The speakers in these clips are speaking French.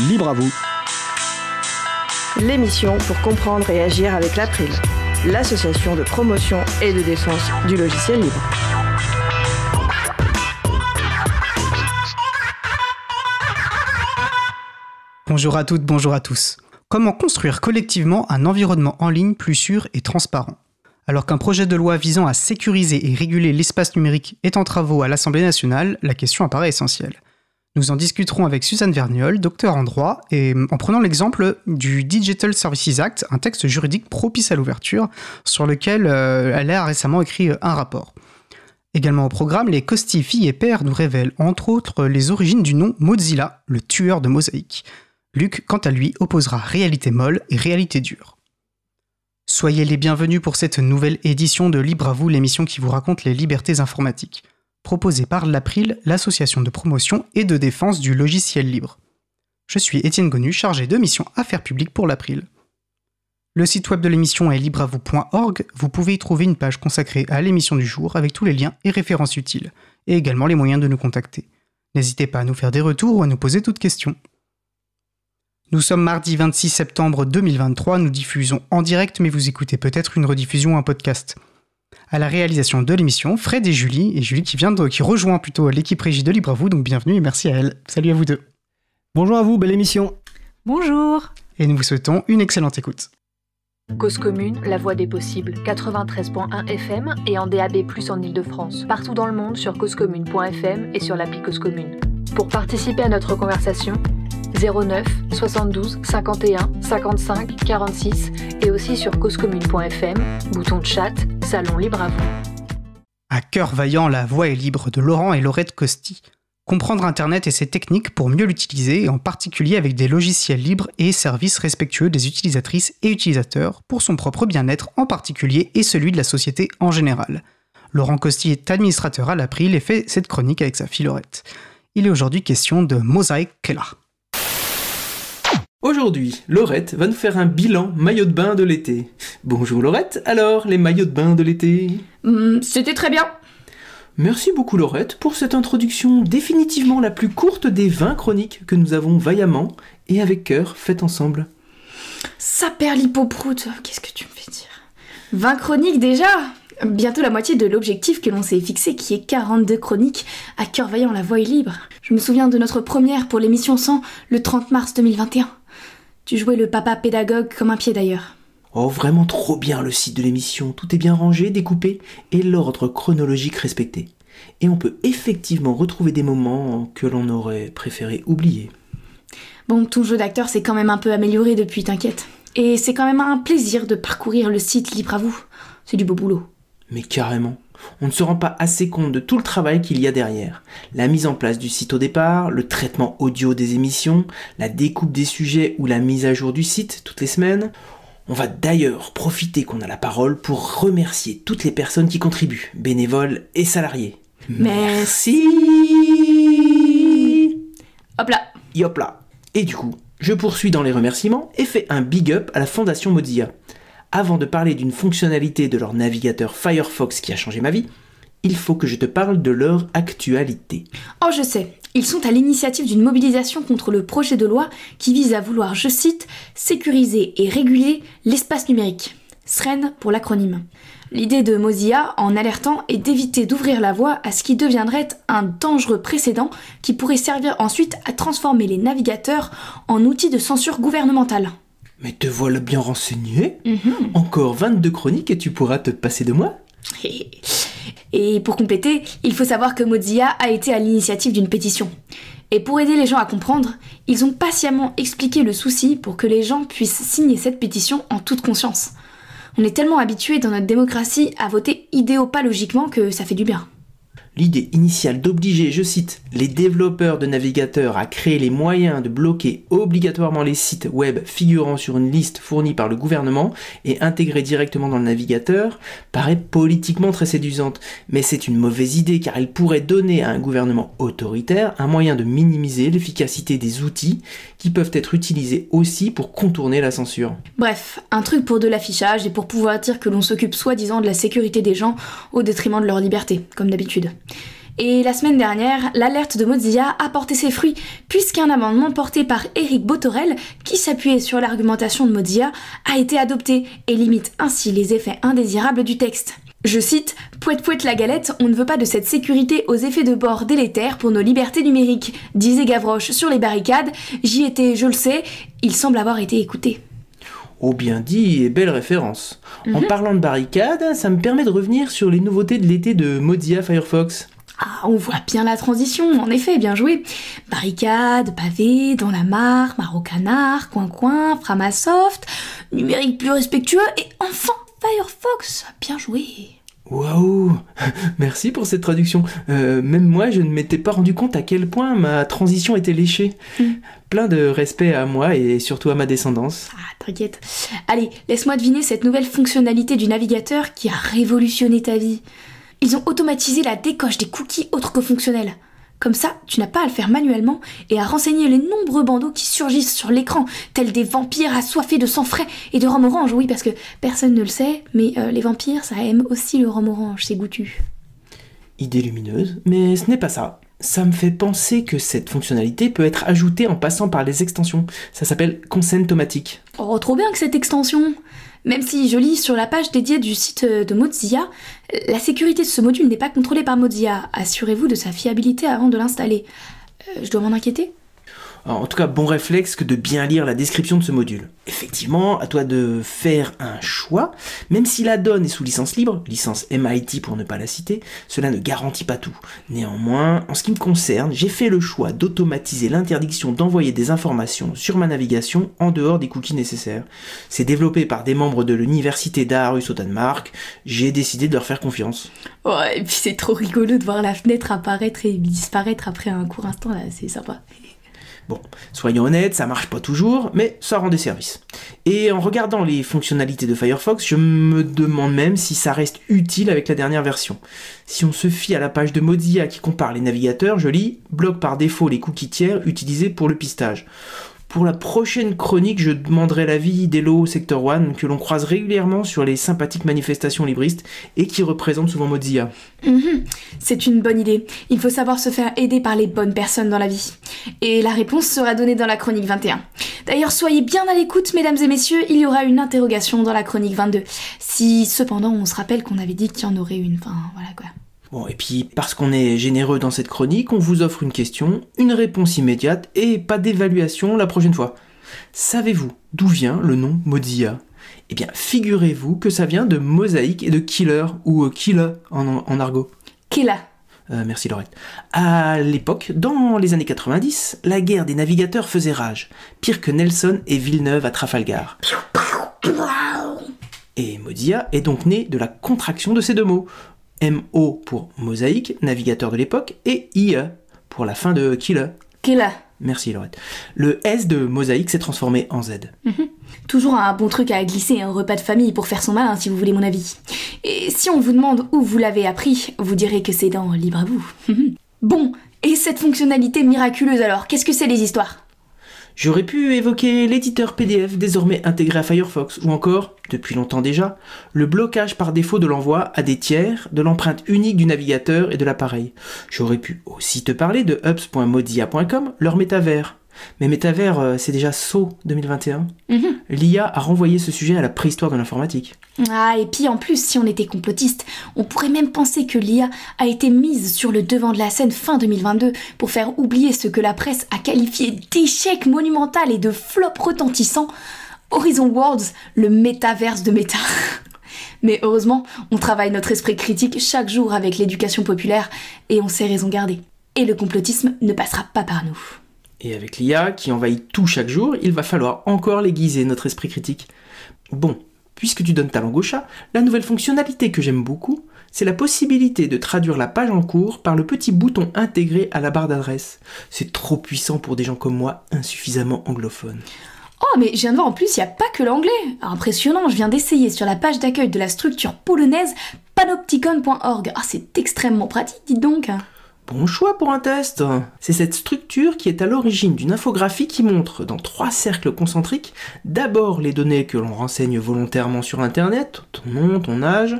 Libre à vous. L'émission pour comprendre et agir avec l'April, l'association de promotion et de défense du logiciel libre. Bonjour à toutes, bonjour à tous. Comment construire collectivement un environnement en ligne plus sûr et transparent? Alors qu'un projet de loi visant à sécuriser et réguler l'espace numérique est en travaux à l'Assemblée nationale, la question apparaît essentielle. Nous en discuterons avec Suzanne Verniol, docteur en droit, et en prenant l'exemple du Digital Services Act, un texte juridique propice à l'ouverture, sur lequel euh, elle a récemment écrit un rapport. Également au programme, les Costi filles et pères nous révèlent entre autres les origines du nom Mozilla, le tueur de mosaïque. Luc, quant à lui, opposera réalité molle et réalité dure. Soyez les bienvenus pour cette nouvelle édition de Libre à vous, l'émission qui vous raconte les libertés informatiques, proposée par l'April, l'association de promotion et de défense du logiciel libre. Je suis Étienne Gonu, chargé de mission Affaires publiques pour l'April. Le site web de l'émission est libreavou.org, vous pouvez y trouver une page consacrée à l'émission du jour avec tous les liens et références utiles, et également les moyens de nous contacter. N'hésitez pas à nous faire des retours ou à nous poser toutes questions. Nous sommes mardi 26 septembre 2023, nous diffusons en direct, mais vous écoutez peut-être une rediffusion ou un podcast. À la réalisation de l'émission, Fred et Julie, et Julie qui vient de, qui rejoint plutôt l'équipe régie de Libre à vous, donc bienvenue et merci à elle. Salut à vous deux. Bonjour à vous, belle émission. Bonjour. Et nous vous souhaitons une excellente écoute. Cause commune, la voix des possibles, 93.1 FM et en DAB+ en Ile-de-France, partout dans le monde sur causecommune.fm et sur l'appli Cause Commune. Pour participer à notre conversation, 09 72 51 55 46 et aussi sur causecommune.fm, bouton de chat, salon libre à vous. À cœur vaillant, la voix est libre de Laurent et Laurette Costi. Comprendre Internet et ses techniques pour mieux l'utiliser, en particulier avec des logiciels libres et services respectueux des utilisatrices et utilisateurs, pour son propre bien-être en particulier et celui de la société en général. Laurent Costi est administrateur à l'April et fait cette chronique avec sa fille Laurette. Il est aujourd'hui question de Mosaic Keller. Aujourd'hui, Laurette va nous faire un bilan maillot de bain de l'été. Bonjour Laurette, alors les maillots de bain de l'été? Hmm, C'était très bien. Merci beaucoup Laurette pour cette introduction définitivement la plus courte des 20 chroniques que nous avons vaillamment et avec cœur faites ensemble. Ça perd l'hypoproute. Qu'est-ce que tu me fais dire? 20 chroniques déjà? Bientôt la moitié de l'objectif que l'on s'est fixé qui est 42 chroniques à cœur vaillant la voix est libre. Je me souviens de notre première pour l'émission 100 le 30 mars 2021. Tu jouais le papa pédagogue comme un pied d'ailleurs. Oh vraiment trop bien le site de l'émission, tout est bien rangé, découpé et l'ordre chronologique respecté. Et on peut effectivement retrouver des moments que l'on aurait préféré oublier. Bon, ton jeu d'acteur s'est quand même un peu amélioré depuis, t'inquiète. Et c'est quand même un plaisir de parcourir le site libre à vous. C'est du beau boulot. Mais carrément. On ne se rend pas assez compte de tout le travail qu'il y a derrière. La mise en place du site au départ, le traitement audio des émissions, la découpe des sujets ou la mise à jour du site toutes les semaines. On va d'ailleurs profiter qu'on a la parole pour remercier toutes les personnes qui contribuent, bénévoles et salariés. Merci Hop là Hop là Et du coup, je poursuis dans les remerciements et fais un big up à la Fondation Mozilla. Avant de parler d'une fonctionnalité de leur navigateur Firefox qui a changé ma vie, il faut que je te parle de leur actualité. Oh, je sais. Ils sont à l'initiative d'une mobilisation contre le projet de loi qui vise à vouloir, je cite, sécuriser et réguler l'espace numérique. SREN pour l'acronyme. L'idée de Mozilla, en alertant, est d'éviter d'ouvrir la voie à ce qui deviendrait un dangereux précédent qui pourrait servir ensuite à transformer les navigateurs en outils de censure gouvernementale. Mais te voilà bien renseigné Encore 22 chroniques et tu pourras te passer de moi Et pour compléter, il faut savoir que Mozilla a été à l'initiative d'une pétition. Et pour aider les gens à comprendre, ils ont patiemment expliqué le souci pour que les gens puissent signer cette pétition en toute conscience. On est tellement habitué dans notre démocratie à voter idéopalogiquement que ça fait du bien. L'idée initiale d'obliger, je cite, les développeurs de navigateurs à créer les moyens de bloquer obligatoirement les sites web figurant sur une liste fournie par le gouvernement et intégrés directement dans le navigateur paraît politiquement très séduisante. Mais c'est une mauvaise idée car elle pourrait donner à un gouvernement autoritaire un moyen de minimiser l'efficacité des outils qui peuvent être utilisés aussi pour contourner la censure. Bref, un truc pour de l'affichage et pour pouvoir dire que l'on s'occupe soi-disant de la sécurité des gens au détriment de leur liberté, comme d'habitude. Et la semaine dernière, l'alerte de Mozilla a porté ses fruits, puisqu'un amendement porté par Eric Botorel, qui s'appuyait sur l'argumentation de Mozilla, a été adopté et limite ainsi les effets indésirables du texte. Je cite Pouette pouette la galette, on ne veut pas de cette sécurité aux effets de bord délétères pour nos libertés numériques, disait Gavroche sur les barricades. J'y étais, je le sais, il semble avoir été écouté. Oh bien dit et belle référence. En parlant de barricades, ça me permet de revenir sur les nouveautés de l'été de Mozilla Firefox. Ah, on voit bien la transition, en effet, bien joué. Barricade, pavé, dans la mare, marocanard, coin-coin, Framasoft, numérique plus respectueux et enfin Firefox. Bien joué. Waouh Merci pour cette traduction. Euh, même moi, je ne m'étais pas rendu compte à quel point ma transition était léchée. Mm. Plein de respect à moi et surtout à ma descendance. Ah, t'inquiète. Allez, laisse-moi deviner cette nouvelle fonctionnalité du navigateur qui a révolutionné ta vie. Ils ont automatisé la décoche des cookies autres que fonctionnels. Comme ça, tu n'as pas à le faire manuellement et à renseigner les nombreux bandeaux qui surgissent sur l'écran, tels des vampires assoiffés de sang frais et de rhum orange. Oui, parce que personne ne le sait, mais euh, les vampires, ça aime aussi le rhum orange, c'est goûtu. Idée lumineuse, mais ce n'est pas ça. Ça me fait penser que cette fonctionnalité peut être ajoutée en passant par les extensions. Ça s'appelle consent automatique. Oh, trop bien que cette extension Même si je lis sur la page dédiée du site euh, de Mozilla, la sécurité de ce module n'est pas contrôlée par Mozilla. Assurez-vous de sa fiabilité avant de l'installer. Euh, je dois m'en inquiéter En tout cas, bon réflexe que de bien lire la description de ce module. Effectivement, à toi de faire un choix, même si la donne est sous licence libre, licence MIT pour ne pas la citer, cela ne garantit pas tout. Néanmoins, en ce qui me concerne, j'ai fait le choix d'automatiser l'interdiction d'envoyer des informations sur ma navigation en dehors des cookies nécessaires. C'est développé par des membres de l'université d'Aarhus au Danemark, j'ai décidé de leur faire confiance. Ouais, et puis c'est trop rigolo de voir la fenêtre apparaître et disparaître après un court instant, c'est sympa. Bon, soyons honnêtes, ça marche pas toujours, mais ça rend des services. Et en regardant les fonctionnalités de Firefox, je me demande même si ça reste utile avec la dernière version. Si on se fie à la page de Mozilla qui compare les navigateurs, je lis bloque par défaut les cookies tiers utilisés pour le pistage. Pour la prochaine chronique, je demanderai l'avis d'Elo Sector One que l'on croise régulièrement sur les sympathiques manifestations libristes et qui représentent souvent Mozilla. Mhm, C'est une bonne idée. Il faut savoir se faire aider par les bonnes personnes dans la vie. Et la réponse sera donnée dans la chronique 21. D'ailleurs, soyez bien à l'écoute, mesdames et messieurs, il y aura une interrogation dans la chronique 22. Si cependant on se rappelle qu'on avait dit qu'il y en aurait une, enfin voilà quoi. Bon, et puis parce qu'on est généreux dans cette chronique, on vous offre une question, une réponse immédiate et pas d'évaluation la prochaine fois. Savez-vous d'où vient le nom Mozilla? Eh bien, figurez-vous que ça vient de mosaïque et de killer, ou euh, killer en, en argot. Killa. Euh, merci Laurette. À l'époque, dans les années 90, la guerre des navigateurs faisait rage, pire que Nelson et Villeneuve à Trafalgar. Et Mozilla est donc né de la contraction de ces deux mots. MO pour mosaïque, navigateur de l'époque, et IE pour la fin de killer. Killa. Merci Laurette. Le S de mosaïque s'est transformé en Z. Toujours un bon truc à glisser un repas de famille pour faire son malin, si vous voulez mon avis. Et si on vous demande où vous l'avez appris, vous direz que c'est dans Libre à vous. bon, et cette fonctionnalité miraculeuse alors, qu'est-ce que c'est les histoires? J'aurais pu évoquer l'éditeur PDF désormais intégré à Firefox, ou encore, depuis longtemps déjà, le blocage par défaut de l'envoi à des tiers de l'empreinte unique du navigateur et de l'appareil. J'aurais pu aussi te parler de hubs.modia.com, leur métavers. Mais métavers, euh, c'est déjà SO 2021. Mhm. L'IA a renvoyé ce sujet à la préhistoire de l'informatique. Ah, et puis en plus, si on était complotiste, on pourrait même penser que l'IA a été mise sur le devant de la scène fin 2022 pour faire oublier ce que la presse a qualifié d'échec monumental et de flop retentissant. Horizon Worlds, le métaverse de méta. Mais heureusement, on travaille notre esprit critique chaque jour avec l'éducation populaire et on sait raison garder. Et le complotisme ne passera pas par nous. Et avec l'IA qui envahit tout chaque jour, il va falloir encore l'aiguiser, notre esprit critique. Bon, puisque tu donnes ta langue au chat, la nouvelle fonctionnalité que j'aime beaucoup, c'est la possibilité de traduire la page en cours par le petit bouton intégré à la barre d'adresse. C'est trop puissant pour des gens comme moi, insuffisamment anglophones. Oh, mais je viens de voir en plus, il n'y a pas que l'anglais. Impressionnant, je viens d'essayer sur la page d'accueil de la structure polonaise panopticon.org. Ah, c'est extrêmement pratique, dites donc. Bon choix pour un test. C'est cette structure qui est à l'origine d'une infographie qui montre dans trois cercles concentriques d'abord les données que l'on renseigne volontairement sur Internet, ton nom, ton âge,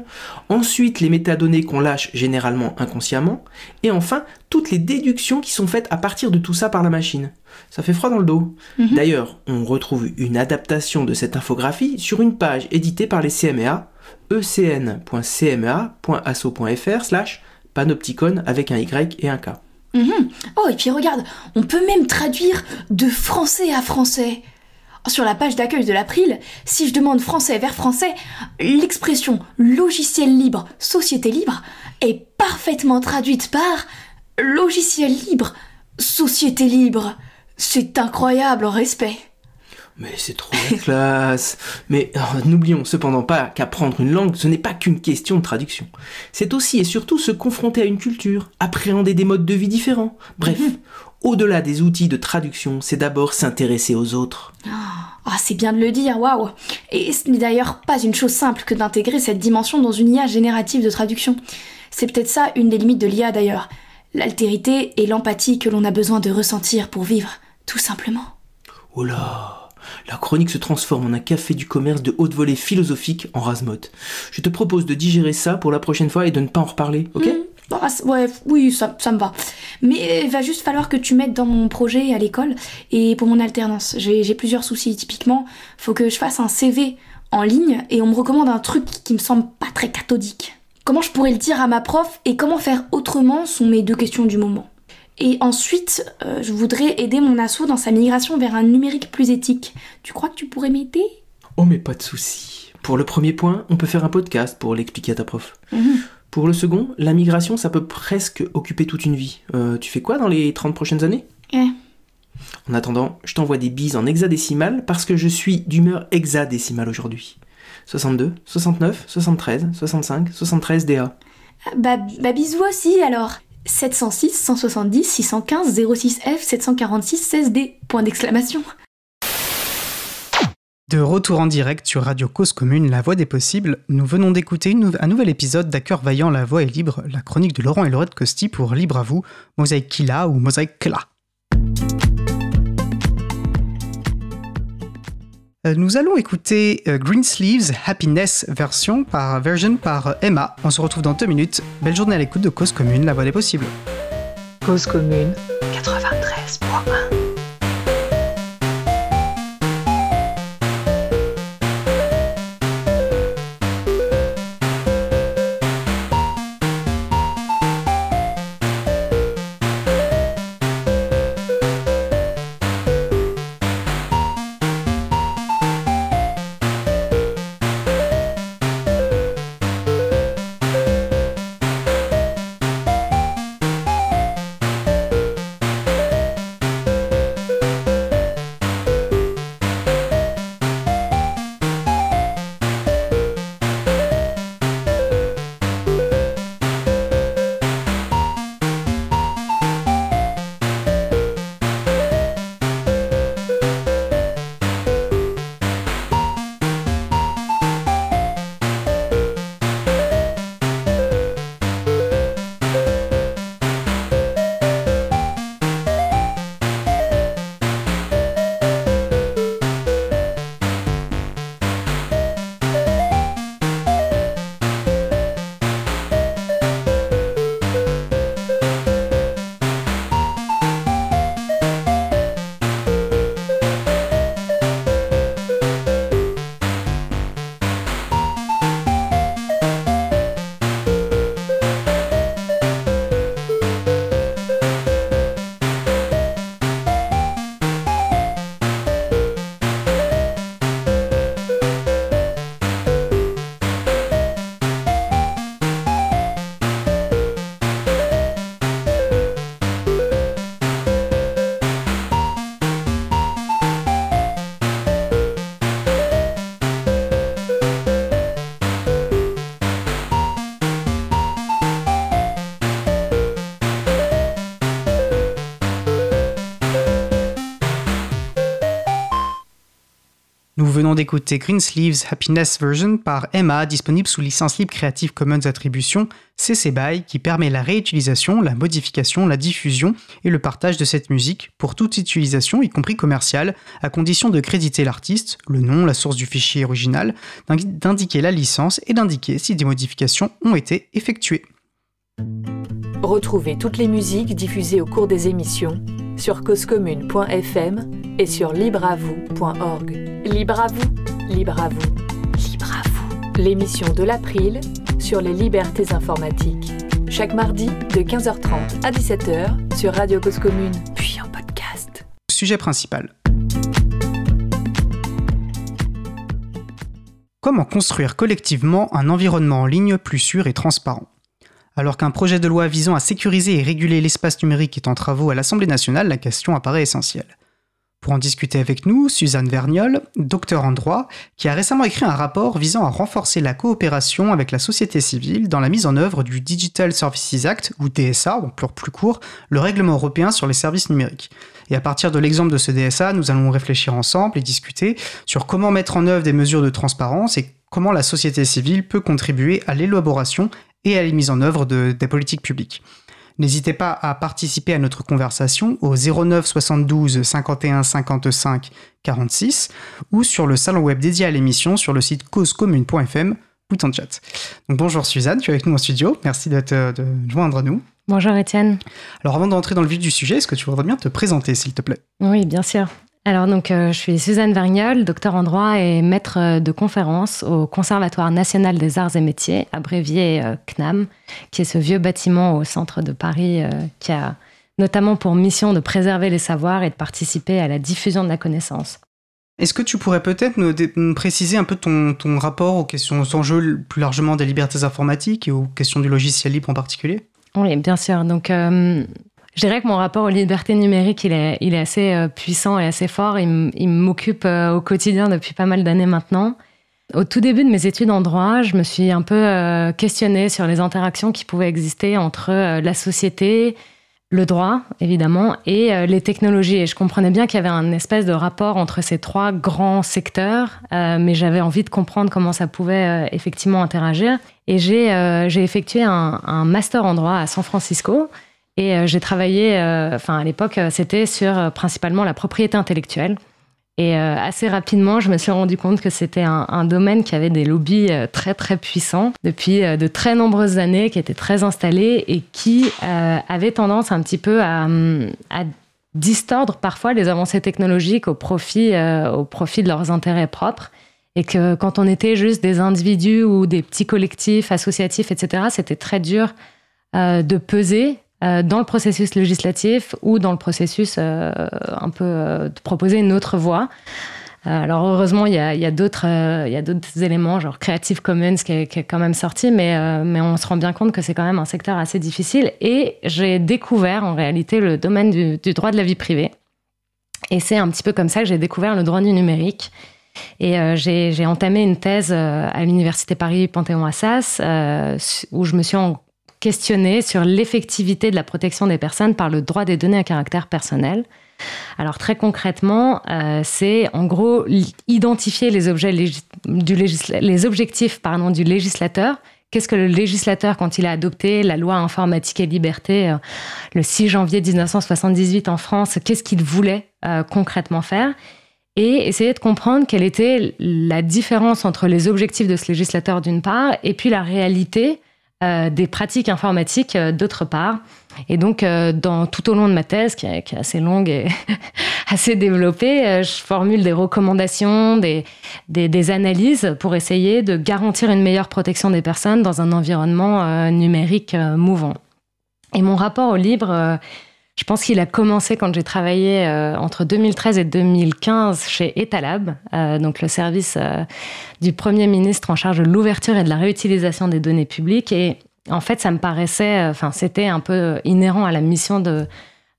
ensuite les métadonnées qu'on lâche généralement inconsciemment, et enfin toutes les déductions qui sont faites à partir de tout ça par la machine. Ça fait froid dans le dos. Mhm. D'ailleurs, on retrouve une adaptation de cette infographie sur une page éditée par les CMA, ecn.cma.asso.fr slash panopticon avec un Y et un K. Mhm. Oh, et puis regarde, on peut même traduire de français à français. Sur la page d'accueil de l'April, si je demande français vers français, l'expression logiciel libre, société libre est parfaitement traduite par logiciel libre, société libre. C'est incroyable en respect. Mais c'est trop la classe. Mais euh, n'oublions cependant pas qu'apprendre une langue, ce n'est pas qu'une question de traduction. C'est aussi et surtout se confronter à une culture, appréhender des modes de vie différents. Bref, au-delà des outils de traduction, c'est d'abord s'intéresser aux autres. Ah, c'est bien de le dire, waouh Et ce n'est d'ailleurs pas une chose simple que d'intégrer cette dimension dans une IA générative de traduction. C'est peut-être ça une des limites de l'IA d'ailleurs. L'altérité et l'empathie que l'on a besoin de ressentir pour vivre, tout simplement. Oh là la chronique se transforme en un café du commerce de haute volée philosophique en rasmote. Je te propose de digérer ça pour la prochaine fois et de ne pas en reparler, ok Hmm. Ah, ouais, oui, ça, me va. Mais il va juste falloir que tu m'aides dans mon projet à l'école et pour mon alternance. J'ai plusieurs soucis. Typiquement, faut que je fasse un CV en ligne et on me recommande un truc qui me semble pas très cathodique. Comment je pourrais le dire à ma prof et comment faire autrement sont mes deux questions du moment. Et ensuite, euh, je voudrais aider mon asso dans sa migration vers un numérique plus éthique. Tu crois que tu pourrais m'aider? Oh mais pas de souci. Pour le premier point, on peut faire un podcast pour l'expliquer à ta prof. Mhm. Pour le second, la migration, ça peut presque occuper toute une vie. Euh, tu fais quoi dans les 30 prochaines années? En attendant, je t'envoie des bises en hexadécimal parce que je suis d'humeur hexadécimale aujourd'hui. 62, 69, 73, 65, 73 DA. Bah, bah bisous aussi alors 706, 170, 615, 06F, 746, 16D. Point d'exclamation. De retour en direct sur Radio Cause Commune, La Voix des Possibles, nous venons d'écouter un nouvel épisode d'Hacker Vaillant, La Voix est libre, la chronique de Laurent et Laurette Costi pour Libre à vous, Mosaïque Killa ou Mosaïque Kla. Nous allons écouter euh, Greensleeves Happiness version par, version par euh, Emma. On se retrouve dans deux minutes. Belle journée à l'écoute de Cause Commune, La Voix des Possibles. Cause commune 93.1. venons d'écouter Greensleeves Happiness Version par Emma, disponible sous licence libre Creative Commons Attribution CC BY, qui permet la réutilisation, la modification, la diffusion et le partage de cette musique pour toute utilisation, y compris commerciale, à condition de créditer l'artiste, le nom, la source du fichier original, d'indiquer la licence et d'indiquer si des modifications ont été effectuées. Retrouvez toutes les musiques diffusées au cours des émissions sur causecommune.fm et sur libreavoue.org. Libre à vous, libre à vous, libre à vous. L'émission de l'April sur les libertés informatiques. Chaque mardi de 15h30 à 17h sur Radio Cause Commune, puis en podcast. Sujet principal. Comment construire collectivement un environnement en ligne plus sûr et transparent? Alors qu'un projet de loi visant à sécuriser et réguler l'espace numérique est en travaux à l'Assemblée nationale, la question apparaît essentielle. Pour en discuter avec nous, Suzanne Verniol, docteur en droit, qui a récemment écrit un rapport visant à renforcer la coopération avec la société civile dans la mise en œuvre du Digital Services Act, ou DSA, donc pour plus court, le règlement européen sur les services numériques. Et à partir de l'exemple de ce DSA, nous allons réfléchir ensemble et discuter sur comment mettre en œuvre des mesures de transparence et comment la société civile peut contribuer à l'élaboration et à la mise en œuvre de, des politiques publiques. N'hésitez pas à participer à notre conversation au 09 72 51 55 46 ou sur le salon web dédié à l'émission sur le site causecommune.fm ou en chat. Donc bonjour Suzanne, tu es avec nous en studio. Merci de joindre à nous. Bonjour Étienne. Alors avant d'entrer dans le vif du sujet, est-ce que tu voudrais bien te présenter s'il te plaît? Oui, bien sûr. Alors donc, euh, je suis Suzanne Vergnol, docteur en droit et maître euh, de conférence au Conservatoire national des arts et métiers, abrévié euh, CNAM, qui est ce vieux bâtiment au centre de Paris qui a notamment pour mission de préserver les savoirs et de participer à la diffusion de la connaissance. Est-ce que tu pourrais peut-être nous, préciser un peu ton, ton, rapport aux questions, aux enjeux plus largement des libertés informatiques et aux questions du logiciel libre en particulier? Oui, bien sûr. Donc, je dirais que mon rapport aux libertés numériques, il est, assez euh, puissant et assez fort. Il, m'occupe euh, au quotidien depuis pas mal d'années maintenant. Au tout début de mes études en droit, je me suis un peu euh, questionnée sur les interactions qui pouvaient exister entre la société, le droit, évidemment, et les technologies. Et je comprenais bien qu'il y avait un espèce de rapport entre ces trois grands secteurs, mais j'avais envie de comprendre comment ça pouvait effectivement interagir. Et j'ai effectué un, master en droit à San Francisco et euh, j'ai travaillé, euh, enfin à l'époque, euh, c'était sur principalement la propriété intellectuelle. Et assez rapidement, je me suis rendu compte que c'était un, domaine qui avait des lobbies très très puissants depuis de très nombreuses années, qui étaient très installés et qui avaient tendance un petit peu à, distordre parfois les avancées technologiques au profit, au profit de leurs intérêts propres. Et que quand on était juste des individus ou des petits collectifs associatifs, etc., c'était très dur de peser euh, dans le processus législatif ou dans le processus euh, un peu euh, de proposer une autre voie. Alors heureusement, il y a, a d'autres éléments, genre Creative Commons qui est, quand même sorti, mais, mais on se rend bien compte que c'est quand même un secteur assez difficile. Et j'ai découvert en réalité le domaine du, droit de la vie privée. Et c'est un petit peu comme ça que j'ai découvert le droit du numérique. Et euh, j'ai entamé une thèse à l'Université Paris Panthéon-Assas où je me suis en, questionner sur l'effectivité de la protection des personnes par le droit des données à caractère personnel. Alors très concrètement, euh, c'est en gros identifier les, objets du les objectifs pardon, du législateur. Qu'est-ce que le législateur, quand il a adopté la loi informatique et liberté euh, le 6 janvier 1978 en France, qu'est-ce qu'il voulait euh, concrètement faire? Et essayer de comprendre quelle était la différence entre les objectifs de ce législateur d'une part et puis la réalité euh, des pratiques informatiques euh, d'autre part. Et donc, euh, dans, tout au long de ma thèse, qui est, assez longue et assez développée, je formule des recommandations, des, des, analyses pour essayer de garantir une meilleure protection des personnes dans un environnement numérique mouvant. Et mon rapport au libre je pense qu'il a commencé quand j'ai travaillé euh, entre 2013 et 2015 chez Etalab, euh, donc le service euh, du Premier ministre en charge de l'ouverture et de la réutilisation des données publiques. Et en fait, ça me paraissait, enfin, c'était un peu inhérent à la mission de,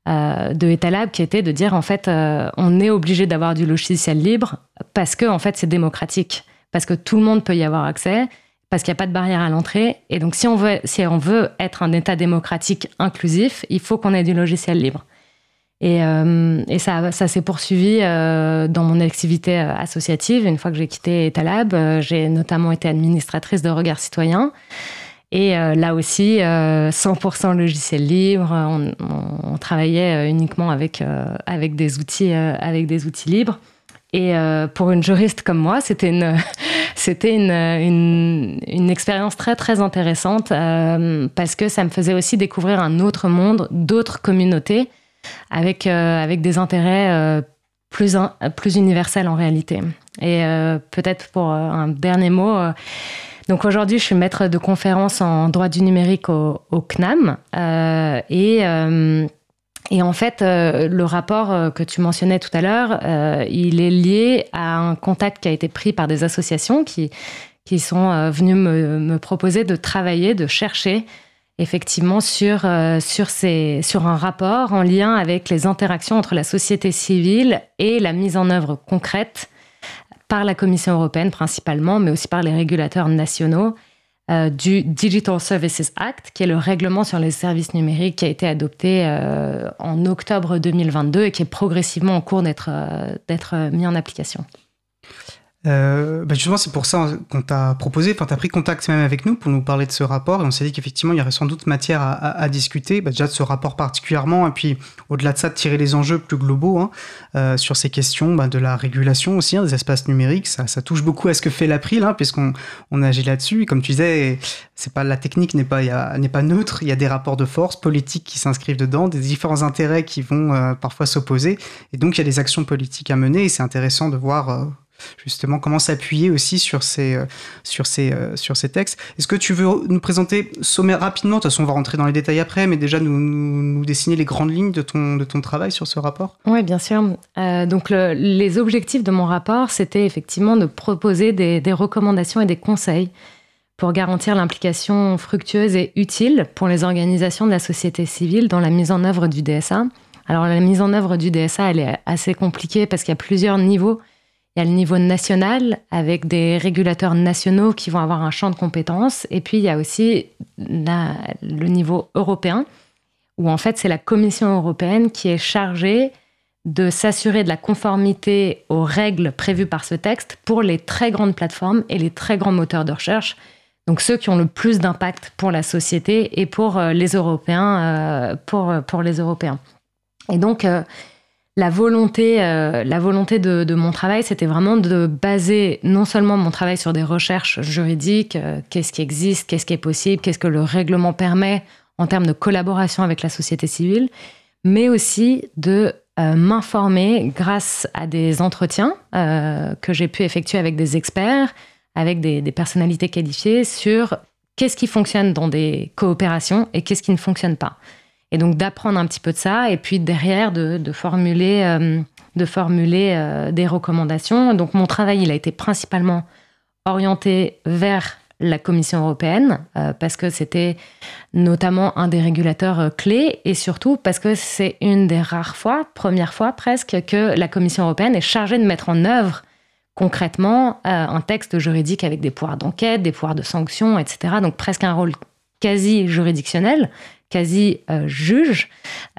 de Etalab qui était de dire, en fait, on est obligé d'avoir du logiciel libre parce que, en fait, c'est démocratique, parce que tout le monde peut y avoir accès parce qu'il n'y a pas de barrière à l'entrée. Et donc, si on, veut, si on veut être un État démocratique inclusif, il faut qu'on ait du logiciel libre. Et, et ça, ça s'est poursuivi dans mon activité associative. Une fois que j'ai quitté Etalab, j'ai notamment été administratrice de Regard Citoyen. Et là aussi, 100% logiciel libre. On, on travaillait uniquement avec, avec, des outils, avec des outils libres. Et pour une juriste comme moi, c'était une, une, une, expérience très très intéressante euh, parce que ça me faisait aussi découvrir un autre monde, d'autres communautés avec, euh, avec des intérêts euh, plus, plus universels en réalité. Et peut-être pour un dernier mot, donc aujourd'hui je suis maître de conférence en droit du numérique au, au CNAM et et en fait, euh, le rapport euh, que tu mentionnais tout à l'heure, euh, il est lié à un contact qui a été pris par des associations qui, qui sont venues me, me, proposer de travailler, de chercher effectivement sur, sur, ces, sur un rapport en lien avec les interactions entre la société civile et la mise en œuvre concrète par la Commission européenne principalement, mais aussi par les régulateurs nationaux euh, du Digital Services Act, qui est le règlement sur les services numériques qui a été adopté euh, en octobre 2022 et qui est progressivement en cours d'être euh, mis en application. Euh, bah, justement, c'est pour ça qu'on t'a proposé, enfin, tu as pris contact même avec nous pour nous parler de ce rapport on s'est dit qu'effectivement, il y aurait sans doute matière à, discuter, bah, déjà de ce rapport particulièrement, et puis au-delà de ça, de tirer les enjeux plus globaux hein, euh, sur ces questions bah, de la régulation aussi, hein, des espaces numériques. Ça, ça, touche beaucoup à ce que fait l'April, hein, puisqu'on on agit là-dessus. Et comme tu disais, c'est pas la technique n'est pas, n'est pas neutre, il y a des rapports de force politiques qui s'inscrivent dedans, des différents intérêts qui vont euh, parfois s'opposer, et donc il y a des actions politiques à mener, et c'est intéressant de voir justement comment s'appuyer aussi sur ces, euh, sur ces, euh, sur ces textes. Est-ce que tu veux nous présenter sommaire rapidement, de toute façon on va rentrer dans les détails après, mais déjà nous, dessiner les grandes lignes de ton, de ton travail sur ce rapport? Oui, bien sûr. Euh, donc les objectifs de mon rapport, c'était effectivement de proposer des, des recommandations et des conseils pour garantir l'implication fructueuse et utile pour les organisations de la société civile dans la mise en œuvre du DSA. Alors la mise en œuvre du DSA, elle est assez compliquée parce qu'il y a plusieurs niveaux il y a le niveau national avec des régulateurs nationaux qui vont avoir un champ de compétences. Et puis il y a aussi le niveau européen où en fait c'est la Commission européenne qui est chargée de s'assurer de la conformité aux règles prévues par ce texte pour les très grandes plateformes et les très grands moteurs de recherche. Donc ceux qui ont le plus d'impact pour la société et pour euh, les Européens, euh, pour, pour les Européens. Et donc, euh, la volonté, euh, la volonté de, mon travail, c'était vraiment de baser non seulement mon travail sur des recherches juridiques, euh, qu'est-ce qui existe, qu'est-ce qui est possible, qu'est-ce que le règlement permet en termes de collaboration avec la société civile, mais aussi de euh, m'informer grâce à des entretiens que j'ai pu effectuer avec des experts, avec des, des personnalités qualifiées sur qu'est-ce qui fonctionne dans des coopérations et qu'est-ce qui ne fonctionne pas. Et donc d'apprendre un petit peu de ça et puis derrière de, formuler, euh, de formuler euh, des recommandations. Donc mon travail, il a été principalement orienté vers la Commission européenne euh, parce que c'était notamment un des régulateurs clés et surtout parce que c'est une des rares fois, première fois presque, que la Commission européenne est chargée de mettre en œuvre concrètement un texte juridique avec des pouvoirs d'enquête, des pouvoirs de sanction, etc. Donc presque un rôle quasi juridictionnel quasi euh, juge,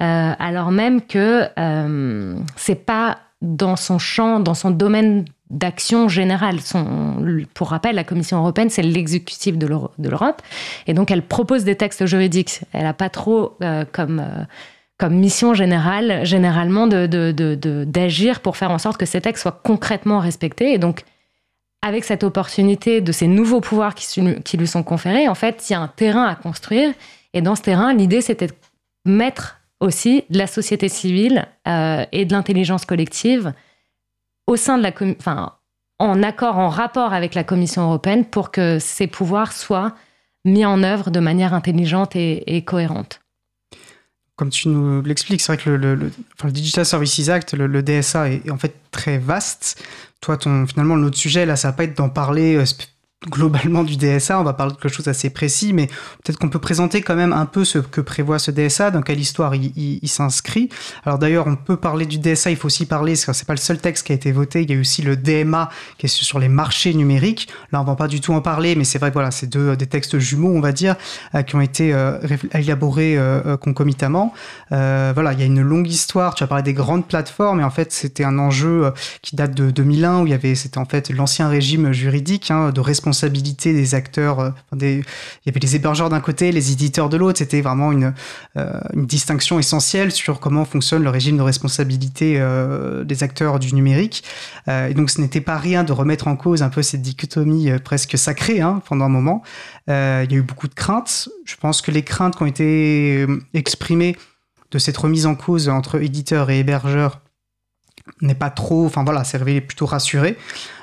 euh, alors même que euh, c'est pas dans son champ, dans son domaine d'action générale. Son, pour rappel, la Commission européenne, c'est l'exécutif de l'Europe, et donc elle propose des textes juridiques. Elle n'a pas trop comme comme mission générale, généralement, d'agir pour faire en sorte que ces textes soient concrètement respectés. Et donc, avec cette opportunité de ces nouveaux pouvoirs qui lui sont conférés, en fait, il y a un terrain à construire et dans ce terrain, l'idée, c'était de mettre aussi de la société civile euh, et de l'intelligence collective au sein de la, enfin, en accord, en rapport avec la Commission européenne pour que ces pouvoirs soient mis en œuvre de manière intelligente et, cohérente. Comme tu nous l'expliques, c'est vrai que le, le, Digital Services Act, le, DSA, est, en fait très vaste. Toi, ton, finalement, notre sujet, là, ça va pas être d'en parler euh, globalement du DSA, on va parler de quelque chose d'assez précis, mais peut-être qu'on peut présenter quand même un peu ce que prévoit ce DSA, dans quelle histoire il, s'inscrit. Alors d'ailleurs, on peut parler du DSA, il faut aussi parler, parce que c'est pas le seul texte qui a été voté, il y a aussi le DMA qui est sur les marchés numériques. Là, on va pas du tout en parler, mais c'est vrai que voilà, c'est deux des textes jumeaux, on va dire, euh, qui ont été euh, élaborés euh, concomitamment. voilà, il y a une longue histoire. Tu as parlé des grandes plateformes, et en fait, c'était un enjeu qui date de 2001 où il y avait, c'était en fait l'ancien régime juridique hein, de responsabilité des acteurs. Euh, des, il y avait les hébergeurs d'un côté, les éditeurs de l'autre. C'était vraiment une, euh, distinction essentielle sur comment fonctionne le régime de responsabilité euh, des acteurs du numérique. et donc, ce n'était pas rien de remettre en cause un peu cette dichotomie presque sacrée hein, pendant un moment. il y a eu beaucoup de craintes. Je pense que les craintes qui ont été exprimées de cette remise en cause entre éditeurs et hébergeurs n'est pas trop, enfin voilà, c'est révélé plutôt rassuré.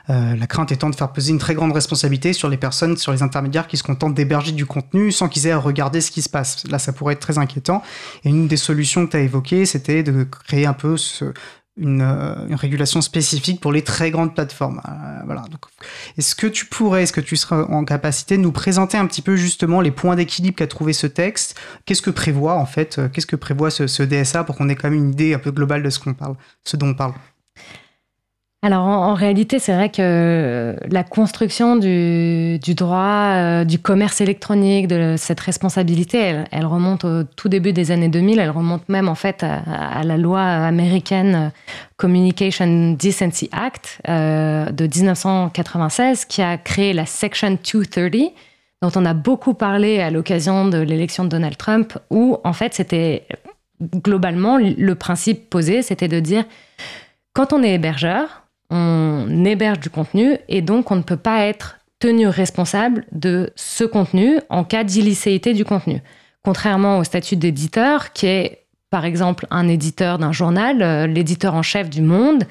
Euh, la crainte étant de faire peser une très grande responsabilité sur les personnes, sur les intermédiaires qui se contentent d'héberger du contenu sans qu'ils aient à regarder ce qui se passe. Là, ça pourrait être très inquiétant. Et une des solutions que tu as évoquées, c'était de créer un peu une, euh, une, régulation spécifique pour les très grandes plateformes. Euh, voilà. est-ce que tu pourrais, est-ce que tu seras en capacité de nous présenter un petit peu justement les points d'équilibre qu'a trouvé ce texte? Qu'est-ce que prévoit en fait Qu'est-ce que prévoit ce, ce DSA pour qu'on ait quand même une idée un peu globale de ce qu'on parle, ce dont on parle? Alors en, réalité, c'est vrai que la construction du, droit, euh, du commerce électronique, de cette responsabilité, elle, remonte au tout début des années 2000, elle remonte même en fait à, la loi américaine euh, Communication Decency Act euh, de 1996 qui a créé la Section 230 dont on a beaucoup parlé à l'occasion de l'élection de Donald Trump, où en fait c'était globalement le principe posé, c'était de dire quand on est hébergeur, on héberge du contenu et donc on ne peut pas être tenu responsable de ce contenu en cas d'illicéité du contenu. Contrairement au statut d'éditeur, qui est par exemple un éditeur d'un journal, euh, l'éditeur en chef du Monde,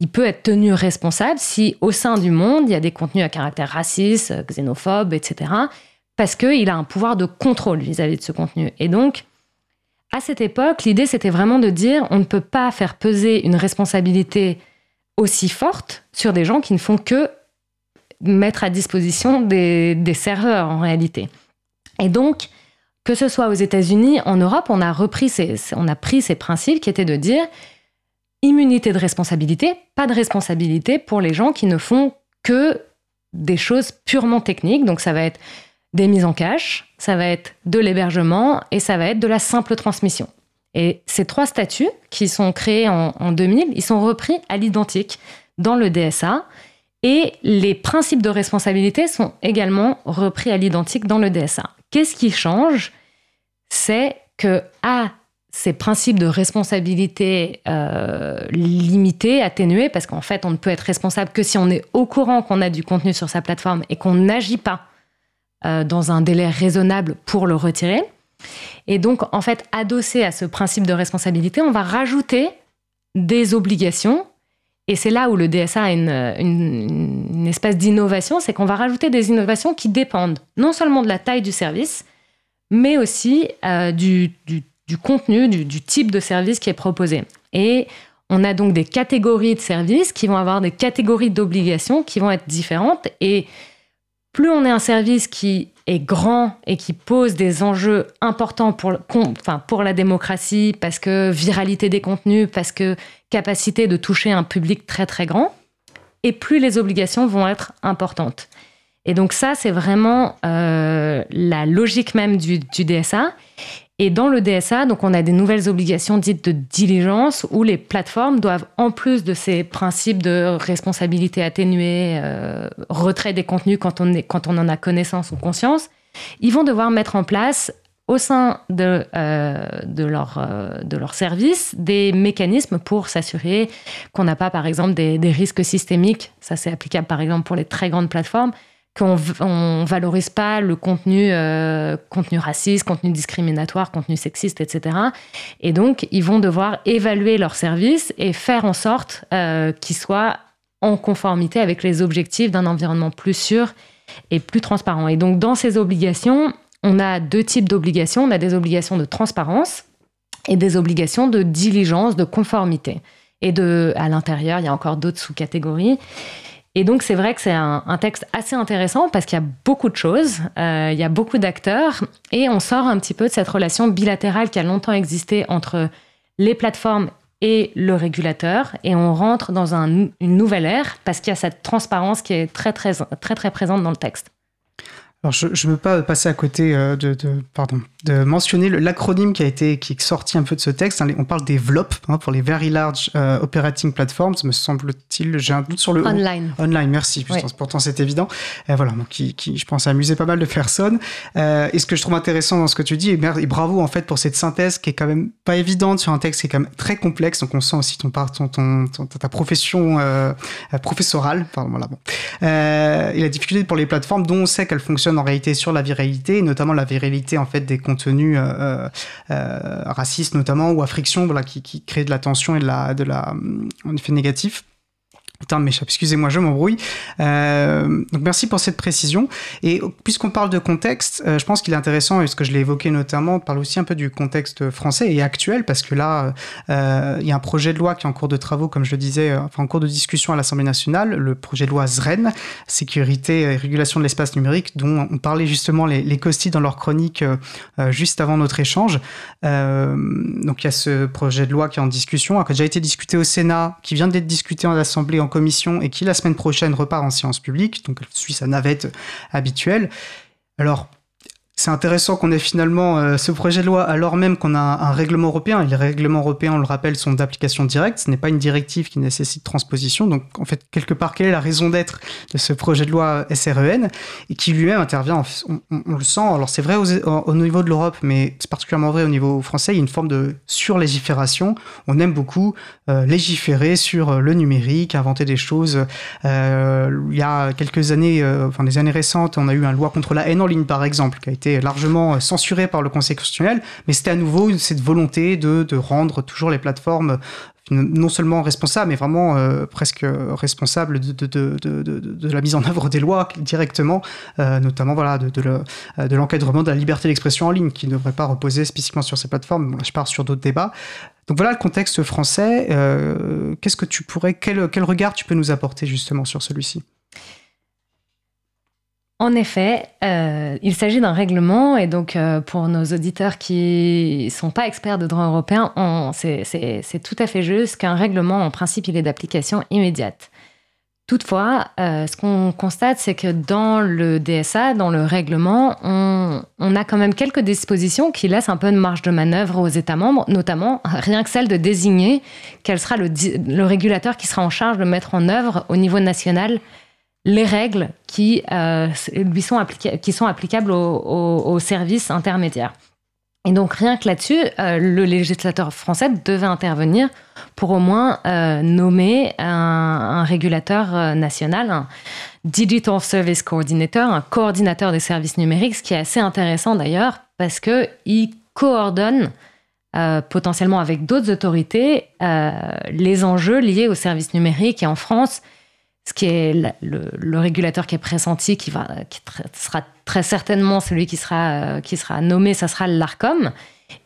il peut être tenu responsable si au sein du Monde, il y a des contenus à caractère raciste, xénophobe, etc., parce qu'il a un pouvoir de contrôle vis-à-vis de ce contenu. Et donc, à cette époque, l'idée, c'était vraiment de dire, on ne peut pas faire peser une responsabilité aussi forte sur des gens qui ne font que mettre à disposition des, serveurs en réalité. Et donc, que ce soit aux États-Unis, en Europe, on a repris on a pris ces principes qui étaient de dire immunité de responsabilité, pas de responsabilité pour les gens qui ne font que des choses purement techniques. Donc ça va être des mises en cache, ça va être de l'hébergement et ça va être de la simple transmission. Et ces trois statuts qui sont créés en, 2000, ils sont repris à l'identique dans le DSA. Et les principes de responsabilité sont également repris à l'identique dans le DSA. Qu'est-ce qui change? C'est que à ces principes de responsabilité euh, limités, atténués, parce qu'en fait, on ne peut être responsable que si on est au courant qu'on a du contenu sur sa plateforme et qu'on n'agit pas euh, dans un délai raisonnable pour le retirer. Et donc, en fait, adossé à ce principe de responsabilité, on va rajouter des obligations. Et c'est là où le DSA a une, espèce d'innovation, c'est qu'on va rajouter des innovations qui dépendent non seulement de la taille du service, mais aussi euh, du, contenu, du, du, type de service qui est proposé. Et on a donc des catégories de services qui vont avoir des catégories d'obligations qui vont être différentes. Et plus on est un service qui est grand et qui pose des enjeux importants pour, enfin, pour la démocratie, parce que viralité des contenus, parce que capacité de toucher un public très très grand, et plus les obligations vont être importantes. Et donc ça, c'est vraiment euh, la logique même du, du DSA. Et dans le DSA, donc on a des nouvelles obligations dites de diligence où les plateformes doivent, en plus de ces principes de responsabilité atténuée, euh, retrait des contenus quand on, en a connaissance ou conscience, ils vont devoir mettre en place au sein de, euh, leur, euh, de leur service des mécanismes pour s'assurer qu'on n'a pas, par exemple, des, des risques systémiques. Ça, c'est applicable, par exemple, pour les très grandes plateformes qu'on ne valorise pas le contenu, euh, contenu raciste, contenu discriminatoire, contenu sexiste, etc. Et donc, ils vont devoir évaluer leurs services et faire en sorte euh, qu'ils soient en conformité avec les objectifs d'un environnement plus sûr et plus transparent. Et donc, dans ces obligations, on a deux types d'obligations. On a des obligations de transparence et des obligations de diligence, de conformité. Et de, à l'intérieur, il y a encore d'autres sous-catégories. Et donc c'est vrai que c'est un, texte assez intéressant parce qu'il y a beaucoup de choses, euh, il y a beaucoup d'acteurs et on sort un petit peu de cette relation bilatérale qui a longtemps existé entre les plateformes et le régulateur et on rentre dans une nouvelle ère parce qu'il y a cette transparence qui est très très très très présente dans le texte. Alors je ne veux pas passer à côté euh, de, de, pardon, de mentionner l'acronyme qui a été qui est sorti un peu de ce texte. Hein, on parle des VLOP hein, pour les Very Large euh, Operating Platforms, me semble-t-il. J'ai un doute sur le online. Online, merci. Pourtant c'est évident. Et voilà, donc, qui, qui, je pense a amusé pas mal de personnes. Euh, et ce que je trouve intéressant dans ce que tu dis, et, bravo en fait pour cette synthèse qui est quand même pas évidente sur un texte qui est quand même très complexe. Donc on sent aussi ton, ton, ton, ton ta profession euh, professorale, pardon, voilà, bon. et la difficulté pour les plateformes dont on sait qu'elles fonctionnent en réalité sur la viralité, notamment la viralité en fait des contenus euh, euh, euh, racistes notamment ou à friction, voilà, qui, qui de la tension et de la, de la, effet négatif. Putain, mais excusez-moi, je m'embrouille. Euh, donc merci pour cette précision. Et puisqu'on parle de contexte, euh, je pense qu'il est intéressant, et ce que je l'ai évoqué notamment, on parle aussi un peu du contexte français et actuel, parce que là, euh, il y a un projet de loi qui est en cours de travaux, comme je le disais, enfin en cours de discussion à l'Assemblée nationale, le projet de loi ZREN, sécurité et régulation de l'espace numérique, dont on parlait justement les, COSTI dans leur chronique juste avant notre échange. donc il y a ce projet de loi qui est en discussion, qui a déjà été discuté au Sénat, qui vient d'être discuté en Assemblée en commission et qui la semaine prochaine repart en séance publique, donc elle suit sa navette habituelle. Alors, c'est intéressant qu'on ait finalement euh, ce projet de loi alors même qu'on a un, règlement européen. Et les règlements européens, on le rappelle, sont d'application directe. Ce n'est pas une directive qui nécessite transposition. Donc, en fait, quelque part, quelle est la raison d'être de ce projet de loi SREN et qui lui-même intervient, on, le sent. Alors, c'est vrai au, niveau de l'Europe, mais c'est particulièrement vrai au niveau français. Il y a une forme de surlégifération. On aime beaucoup euh, légiférer sur euh, le numérique, inventer des choses. il y a quelques années, enfin des années récentes, on a eu une loi contre la haine en ligne, par exemple, qui a été largement censuré par le Conseil constitutionnel, mais c'était à nouveau cette volonté de, rendre toujours les plateformes non seulement responsables, mais vraiment euh, presque responsables de, de, la mise en œuvre des lois directement, euh, notamment voilà, de, l'encadrement de la liberté d'expression en ligne, qui ne devrait pas reposer spécifiquement sur ces plateformes. je pars sur d'autres débats. Donc voilà le contexte français. Euh, qu'est-ce que tu pourrais, quel, quel regard tu peux nous apporter justement sur celui-ci? En effet, euh, il s'agit d'un règlement et donc euh, pour nos auditeurs qui sont pas experts de droit européen, c'est tout à fait juste qu'un règlement, en principe, il est d'application immédiate. Toutefois, euh, ce qu'on constate, c'est que dans le DSA, dans le règlement, on, a quand même quelques dispositions qui laissent un peu de marge de manœuvre aux États membres, notamment rien que celle de désigner quel sera le régulateur qui sera en charge de mettre en œuvre au niveau national les règles qui, euh, lui sont, qui sont applicables aux, services intermédiaires. Et donc rien que là-dessus, euh, le législateur français devait intervenir pour au moins euh, nommer un, régulateur national, un Digital Service Coordinator, un coordinateur des services numériques, ce qui est assez intéressant d'ailleurs parce qu'il coordonne potentiellement avec d'autres autorités les enjeux liés aux services numériques. Et en France, ce qui est le, régulateur qui est pressenti, qui, sera très certainement celui qui sera, euh, qui sera nommé, ça sera l'ARCOM.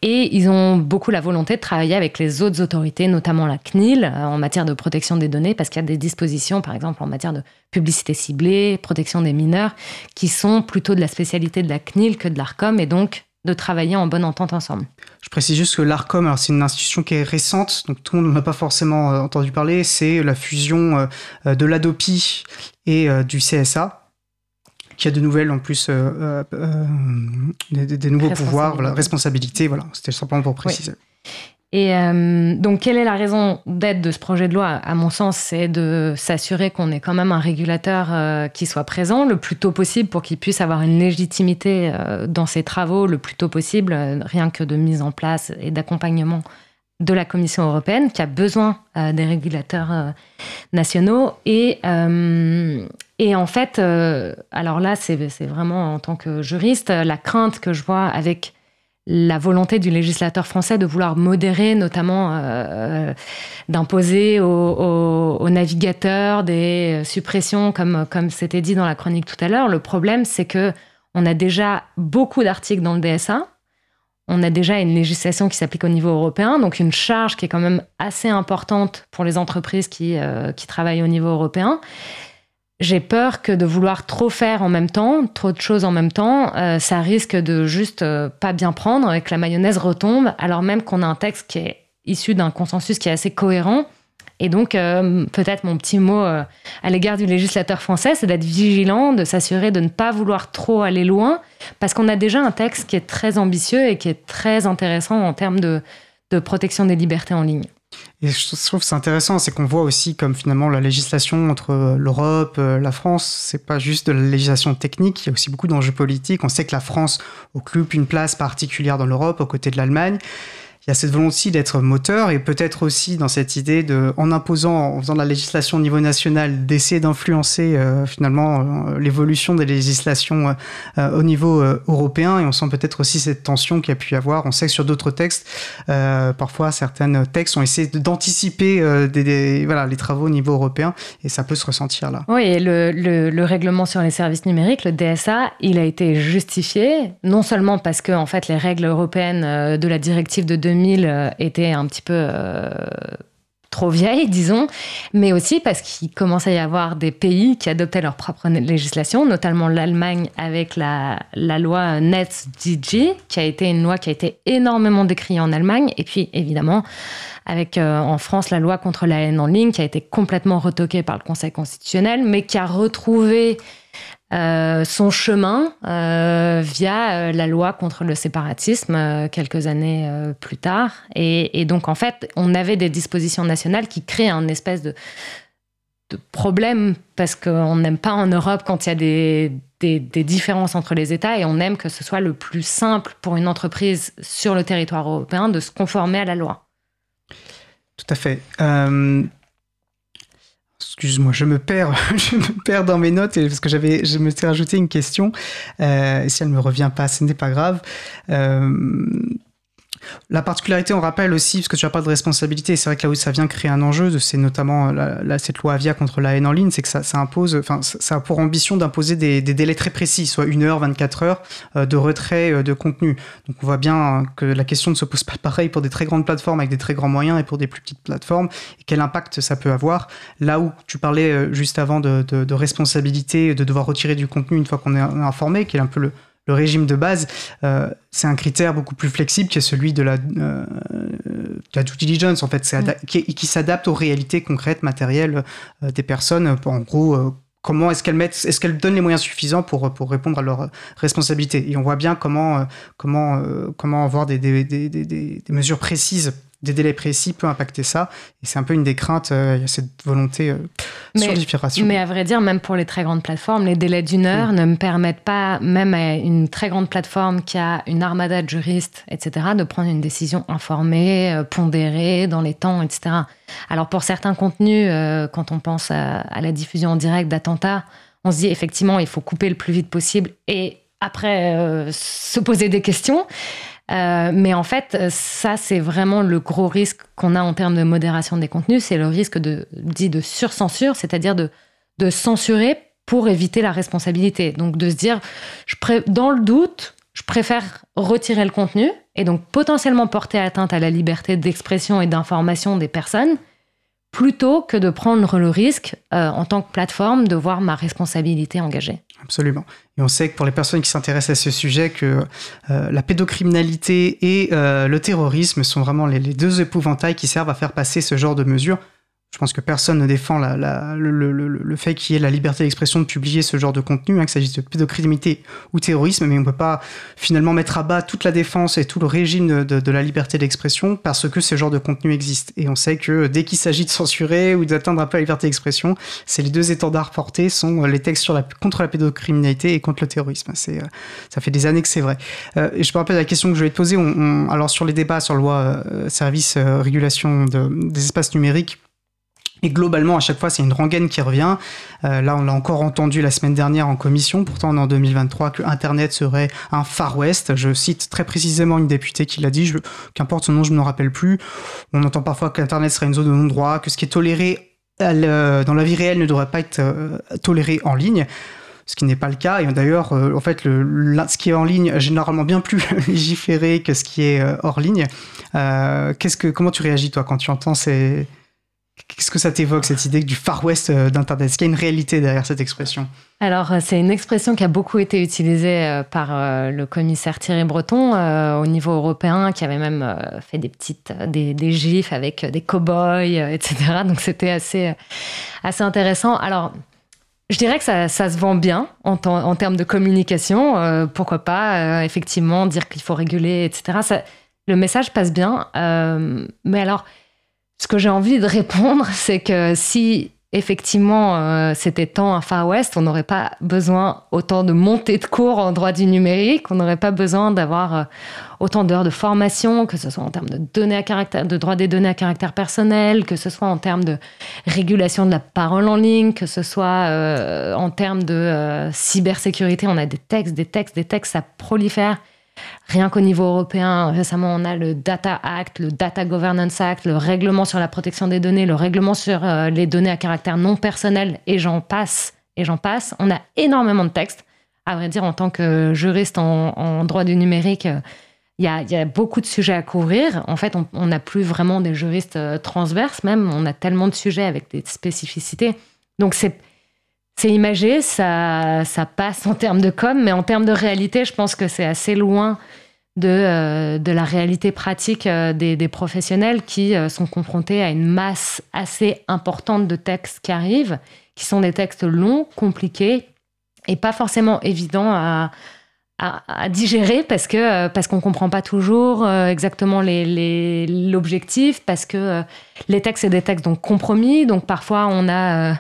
Et ils ont beaucoup la volonté de travailler avec les autres autorités, notamment la CNIL, euh, en matière de protection des données, parce qu'il y a des dispositions, par exemple, en matière de publicité ciblée, protection des mineurs, qui sont plutôt de la spécialité de la CNIL que de l'ARCOM, et donc de travailler en bonne entente ensemble. Je précise juste que l'ARCOM, alors c'est une institution qui est récente, donc tout le monde n'a pas forcément euh, entendu parler, c'est la fusion euh, euh, de l'ADOPI et du CSA, qui a de nouvelles en plus des, nouveaux pouvoirs, voilà, responsabilités, voilà, c'était simplement pour préciser. Et euh, donc, quelle est la raison d'être de ce projet de loi? À mon sens, c'est de s'assurer qu'on ait quand même un régulateur euh, qui soit présent le plus tôt possible pour qu'il puisse avoir une légitimité euh, dans ses travaux le plus tôt possible, rien que de mise en place et d'accompagnement de la Commission européenne, qui a besoin des régulateurs nationaux. Et, et en fait, alors là, c'est vraiment en tant que juriste, la crainte que je vois avec la volonté du législateur français de vouloir modérer, notamment euh, d'imposer aux, navigateurs des suppressions, comme comme c'était dit dans la chronique tout à l'heure. Le problème, c'est que on a déjà beaucoup d'articles dans le DSA. On a déjà une législation qui s'applique au niveau européen, donc une charge qui est quand même assez importante pour les entreprises qui, euh, qui travaillent au niveau européen. J'ai peur que de vouloir trop faire en même temps, trop de choses en même temps, euh, ça risque de juste euh, pas bien prendre et que la mayonnaise retombe, alors même qu'on a un texte qui est issu d'un consensus qui est assez cohérent. Et donc, euh, peut-être mon petit mot à l'égard du législateur français, c'est d'être vigilant, de s'assurer de ne pas vouloir trop aller loin, parce qu'on a déjà un texte qui est très ambitieux et qui est très intéressant en termes de protection des libertés en ligne. Et je trouve c'est intéressant, c'est qu'on voit aussi comme finalement la législation entre euh, l'Europe, euh, la France, c'est pas juste de la législation technique, il y a aussi beaucoup d'enjeux politiques. On sait que la France occupe une place particulière dans l'Europe aux côtés de l'Allemagne il y a cette volonté d'être moteur et peut-être aussi dans cette idée de, en imposant, en faisant de la législation au niveau national, d'essayer d'influencer euh, finalement euh, l'évolution des législations euh, au niveau européen. Et on sent peut-être aussi cette tension qu'il y a pu y avoir. On sait que sur d'autres textes, parfois certains textes ont essayé d'anticiper les travaux au niveau européen et ça peut se ressentir là. Oui, le, règlement sur les services numériques, le DSA, il a été justifié non seulement parce que en fait les règles européennes de la directive de 2000 2000 euh, était un petit peu euh, trop vieille, disons, mais aussi parce qu'il commençait à y avoir des pays qui adoptaient leur propre législation, notamment l'Allemagne avec la, loi NetzDG, qui a été une loi qui a été énormément décriée en Allemagne, et puis évidemment avec euh, en France la loi contre la haine en ligne, qui a été complètement retoquée par le Conseil constitutionnel, mais qui a retrouvé euh, son chemin euh, via euh, la loi contre le séparatisme quelques années plus tard. Et, donc, en fait, on avait des dispositions nationales qui créent un espèce de, problème parce qu'on n'aime pas en Europe quand il y a des, des, différences entre les États et on aime que ce soit le plus simple pour une entreprise sur le territoire européen de se conformer à la loi. Tout à fait. Excuse-moi, je me perds, je me perds dans mes notes parce que j'avais, je me suis rajouté une question. Euh, si elle me revient pas, ce n'est pas grave. Euh, la particularité, on rappelle aussi, parce que tu n'as pas de responsabilité, c'est vrai que là où ça vient créer un enjeu, c'est notamment la, cette loi Avia contre la haine en ligne, c'est que ça, impose, enfin, ça a pour ambition d'imposer des, délais très précis, soit une heure, 24 heures euh, de retrait euh, de contenu. Donc on voit bien que la question ne se pose pas pareil pour des très grandes plateformes avec des très grands moyens et pour des plus petites plateformes, et quel impact ça peut avoir. Là où tu parlais euh, juste avant de, de responsabilité, de devoir retirer du contenu une fois qu'on est informé, qui est un peu le, le régime de base, euh, c'est un critère beaucoup plus flexible qui est celui de la, euh, la due diligence, en fait, mm. qui, qui s'adapte aux réalités concrètes, matérielles euh, des personnes. En gros, comment est-ce qu'elles mettent, est-ce qu'elles donnent les moyens suffisants pour, pour répondre à leurs responsabilités. Et on voit bien comment, comment, comment avoir des, des, des, des mesures précises des délais précis peut impacter ça. Et c'est un peu une des craintes, euh, il y a cette volonté euh, mais, Mais à vrai dire, même pour les très grandes plateformes, les délais d'une heure ne me permettent pas, même à une très grande plateforme qui a une armada de juristes, etc., de prendre une décision informée, euh, pondérée, dans les temps, etc. Alors pour certains contenus, quand on pense à, à la diffusion en direct d'attentats, on se dit effectivement, il faut couper le plus vite possible et après se poser des questions. Euh, mais en fait, ça, c'est vraiment le gros risque qu'on a en termes de modération des contenus, c'est le risque de, dit de surcensure, c'est-à-dire de, de censurer pour éviter la responsabilité. Donc de se dire, je dans le doute, je préfère retirer le contenu et donc potentiellement porter atteinte à la liberté d'expression et d'information des personnes, plutôt que de prendre le risque euh, en tant que plateforme de voir ma responsabilité engagée. Absolument. Et on sait que pour les personnes qui s'intéressent à ce sujet, que euh, la pédocriminalité et euh, le terrorisme sont vraiment les, deux épouvantails qui servent à faire passer ce genre de mesures. Je pense que personne ne défend le, fait qu'il y ait la liberté d'expression de publier ce genre de contenu, hein, que s'agisse de pédocriminalité ou terrorisme, mais on ne peut pas finalement mettre à bas toute la défense et tout le régime de, la liberté d'expression parce que ce genre de contenu existe. Et on sait que dès qu'il s'agit de censurer ou d'atteindre un peu la liberté d'expression, c'est les deux étendards portés sont les textes sur la, contre la pédocriminalité et contre le terrorisme. C'est, euh, ça fait des années que c'est vrai. Euh, et je me rappelle la question que je voulais te poser. alors sur les débats sur la loi euh, service régulation des espaces numériques, et globalement, à chaque fois, c'est une rengaine qui revient. Euh, là, on l'a encore entendu la semaine dernière en commission. Pourtant, on est en 2023 que Internet serait un Far West. Je cite très précisément une députée qui l'a dit. Qu'importe son nom, je ne me rappelle plus. On entend parfois qu'Internet serait une zone de non-droit, que ce qui est toléré dans la vie réelle ne devrait pas être euh, toléré en ligne ce qui n'est pas le cas. Et d'ailleurs, euh, en fait, ce qui est en ligne est généralement bien plus légiféré que ce qui est hors ligne. comment tu réagis toi quand tu entends ces, Qu'est-ce que ça t'évoque, cette idée du Far West euh, d'Internet? Est-ce qu'il y a une réalité derrière cette expression? Alors, euh, c'est une expression qui a beaucoup été utilisée euh, par le commissaire Thierry Breton au niveau européen, qui avait même fait des petites, des, des gifs avec des cow-boys, etc. Donc, c'était assez, assez intéressant. Alors, je dirais que ça, se vend bien en, termes de communication. pourquoi pas, effectivement, dire qu'il faut réguler, etc. Le message passe bien. mais alors, ce que j'ai envie de répondre, c'est que si effectivement euh, c'était tant un Far West, on n'aurait pas besoin autant de montées de cours en droit du numérique, on n'aurait pas besoin d'avoir euh, autant d'heures de formation, que ce soit en termes de données à caractère, de droit des données à caractère personnel, que ce soit en termes de régulation de la parole en ligne, que ce soit euh, en termes de cybersécurité. On a des textes, des textes, des textes, ça prolifère. Rien qu'au niveau européen, récemment, on a le Data Act, le Data Governance Act, le règlement sur la protection des données, le règlement sur euh, les données à caractère non personnel, et j'en passe, et j'en passe. On a énormément de textes. À vrai dire, en tant que juriste en, droit du numérique, euh, il y, a, beaucoup de sujets à couvrir. En fait, on n'a plus vraiment des juristes euh, transverses, même. On a tellement de sujets avec des spécificités. Donc, c'est c'est imagé, ça, ça passe en termes de com, mais en termes de réalité, je pense que c'est assez loin de, euh, de la réalité pratique euh, des, professionnels qui euh, sont confrontés à une masse assez importante de textes qui arrivent, qui sont des textes longs, compliqués et pas forcément évidents à, à, digérer parce que euh, parce qu'on comprend pas toujours euh, exactement l'objectif les, parce que euh, les textes c'est des textes donc compromis. Donc parfois on a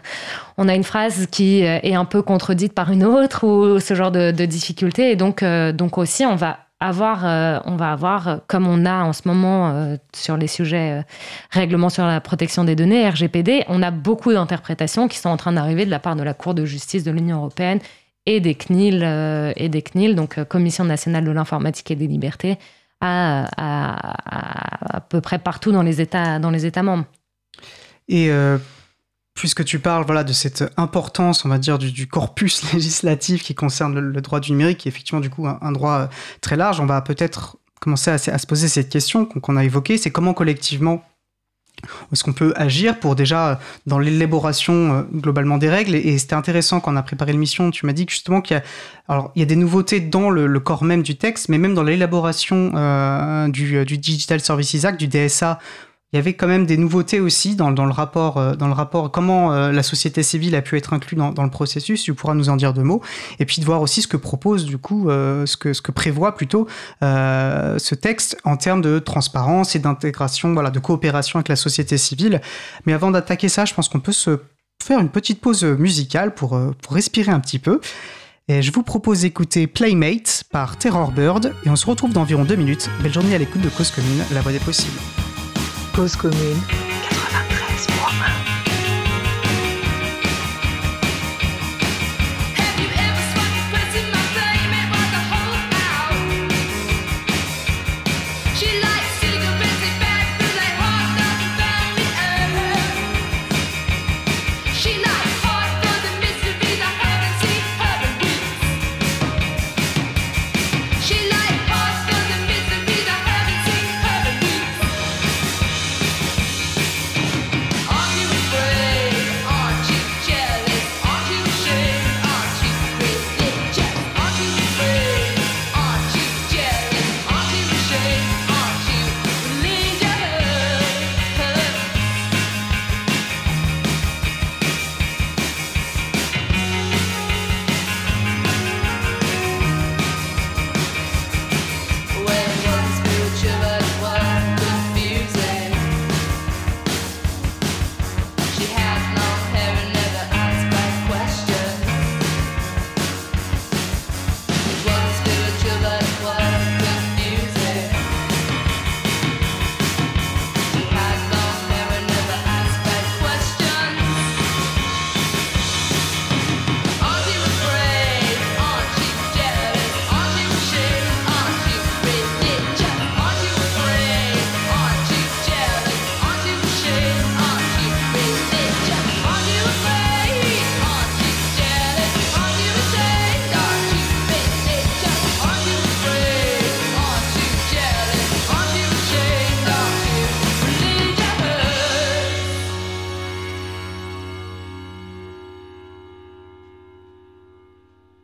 on a une phrase qui est un peu contredite par une autre ou ce genre de, de difficulté. Et donc donc aussi on va avoir on va avoir comme on a en ce moment sur les sujets règlement sur la protection des données RGPD on a beaucoup d'interprétations qui sont en train d'arriver de la part de la Cour de justice de l'Union européenne et des CNIL, euh, et des CNIL donc euh, Commission nationale de l'informatique et des libertés, à, à, peu près partout dans les États, dans les États membres. Et euh, puisque tu parles voilà, de cette importance, on va dire, du, corpus législatif qui concerne le, droit du numérique, qui est effectivement du coup un, droit très large, on va peut-être commencer à, à, se poser cette question qu'on a évoquée, c'est comment collectivement est-ce qu'on peut agir pour déjà euh, dans l'élaboration euh, globalement des règles. Et, c'était intéressant quand on a préparé l'émission, tu m'as dit justement qu'il y a, alors, il y a des nouveautés dans le, corps même du texte, mais même dans l'élaboration euh, du, du, Digital Services Act, du DSA, il y avait quand même des nouveautés aussi dans, le rapport, euh, dans le rapport comment euh, la société civile a pu être inclue dans, le processus. Tu pourras nous en dire deux mots. Et puis de voir aussi ce que propose du coup, euh, ce, que, ce que prévoit plutôt ce texte en termes de transparence et d'intégration, voilà, de coopération avec la société civile. Mais avant d'attaquer ça, je pense qu'on peut se faire une petite pause musicale pour, pour respirer un petit peu. Et je vous propose d'écouter Playmate par Terror Bird et on se retrouve dans environ deux minutes. Belle journée à l'écoute de Cause Commune, la voix des possibles. Cause commune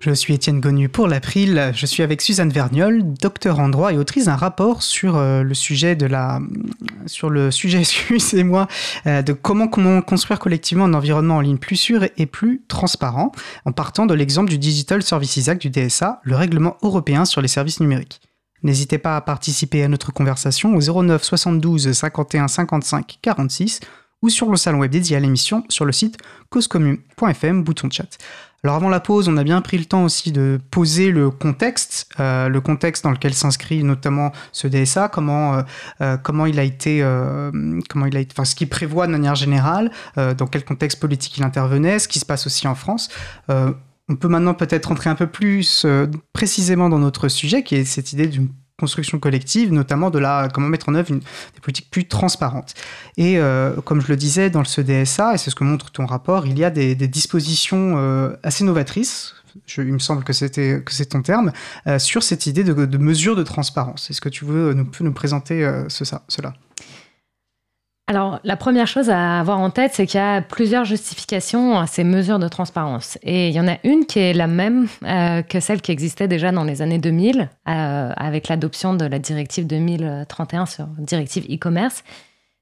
Je suis Étienne Gonu pour l'April. Je suis avec Suzanne Verniol, docteur en droit et autrice d'un rapport sur euh, le sujet de la, sur le sujet, excusez-moi, euh, de comment, construire collectivement un environnement en ligne plus sûr et plus transparent, en partant de l'exemple du Digital Services Act du DSA, le règlement européen sur les services numériques. N'hésitez pas à participer à notre conversation au 09 72 51 55 46 ou sur le salon web dédié à l'émission sur le site causecommune.fm, bouton chat. Alors avant la pause, on a bien pris le temps aussi de poser le contexte, euh, le contexte dans lequel s'inscrit notamment ce DSA, comment euh, euh, comment il a été, comment il a enfin ce qu'il prévoit de manière générale, dans quel contexte politique il intervenait, ce qui se passe aussi en France. on peut maintenant peut-être entrer un peu plus précisément dans notre sujet, qui est cette idée d'une construction collective, notamment de la, comment mettre en œuvre une, des politiques plus transparentes. Et euh, comme je le disais dans ce DSA, et c'est ce que montre ton rapport, il y a des, dispositions euh, assez novatrices, il me semble que c'était que c'est ton terme, euh, sur cette idée de, mesure de transparence. Est-ce que tu veux nous, présenter cela? Alors, la première chose à avoir en tête, c'est qu'il y a plusieurs justifications à ces mesures de transparence. Et il y en a une qui est la même euh, que celle qui existait déjà dans les années 2000, euh, avec l'adoption de la directive 2031 sur directive e-commerce.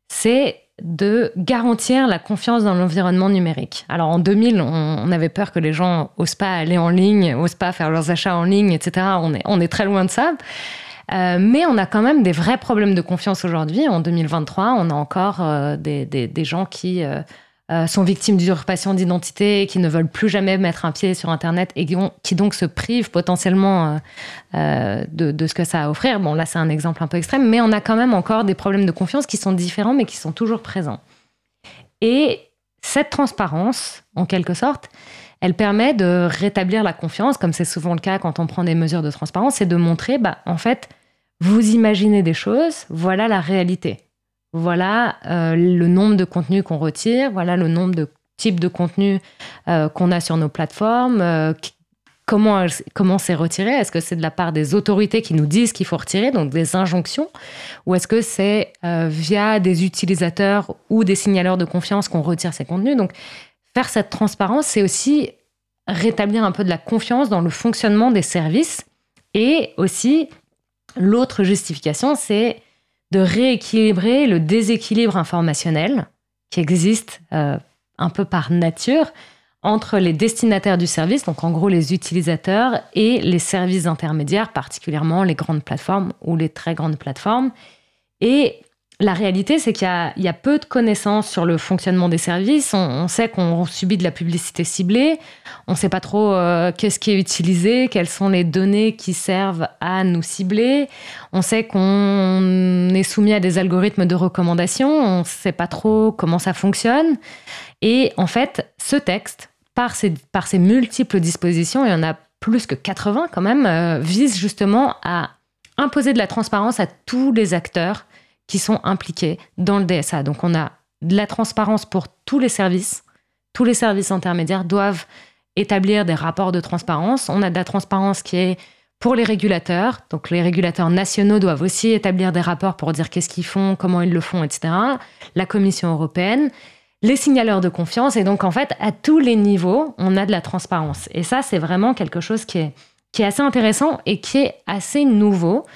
C'est de garantir la confiance dans l'environnement numérique. Alors en 2000, on, avait peur que les gens n'osent pas aller en ligne, n'osent pas faire leurs achats en ligne, etc. On on est très loin de ça. Euh, mais on a quand même des vrais problèmes de confiance aujourd'hui. En 2023, on a encore euh, des, gens qui euh, sont victimes d'usurpation d'identité, qui ne veulent plus jamais mettre un pied sur Internet et qui, donc se privent potentiellement de, de, ce que ça a à offrir. Bon, là, c'est un exemple un peu extrême, mais on a quand même encore des problèmes de confiance qui sont différents, mais qui sont toujours présents. Et cette transparence, en quelque sorte, elle permet de rétablir la confiance, comme c'est souvent le cas quand on prend des mesures de transparence, et de montrer, bah, en fait, vous imaginez des choses, voilà la réalité. Voilà euh, le nombre de contenus qu'on retire, voilà le nombre de types de contenus euh, qu'on a sur nos plateformes, euh, comment comment c'est retiré? Est-ce que c'est de la part des autorités qui nous disent qu'il faut retirer, donc des injonctions, ou est-ce que c'est via des utilisateurs ou des signaleurs de confiance qu'on retire ces contenus? Donc faire cette transparence, c'est aussi rétablir un peu de la confiance dans le fonctionnement des services et aussi L'autre justification, c'est de rééquilibrer le déséquilibre informationnel qui existe euh, un peu par nature entre les destinataires du service, donc en gros les utilisateurs, et les services intermédiaires, particulièrement les grandes plateformes ou les très grandes plateformes. Et la réalité, c'est qu'il y, a peu de connaissances sur le fonctionnement des services. On, sait qu'on subit de la publicité ciblée. On ne sait pas trop euh, qu'est-ce qui est utilisé, quelles sont les données qui servent à nous cibler. On sait qu'on est soumis à des algorithmes de recommandation. On ne sait pas trop comment ça fonctionne. Et en fait, ce texte, par ses, multiples dispositions, il y en a plus que 80 quand même, euh, vise justement à imposer de la transparence à tous les acteurs qui sont impliqués dans le DSA. Donc on a de la transparence pour tous les services. Tous les services intermédiaires doivent établir des rapports de transparence. On a de la transparence qui est pour les régulateurs. Donc les régulateurs nationaux doivent aussi établir des rapports pour dire qu'est-ce qu'ils font, comment ils le font, etc. La Commission européenne, les signaleurs de confiance. Et donc en fait, à tous les niveaux, on a de la transparence. Et ça, c'est vraiment quelque chose qui est, qui est assez intéressant et qui est assez nouveau.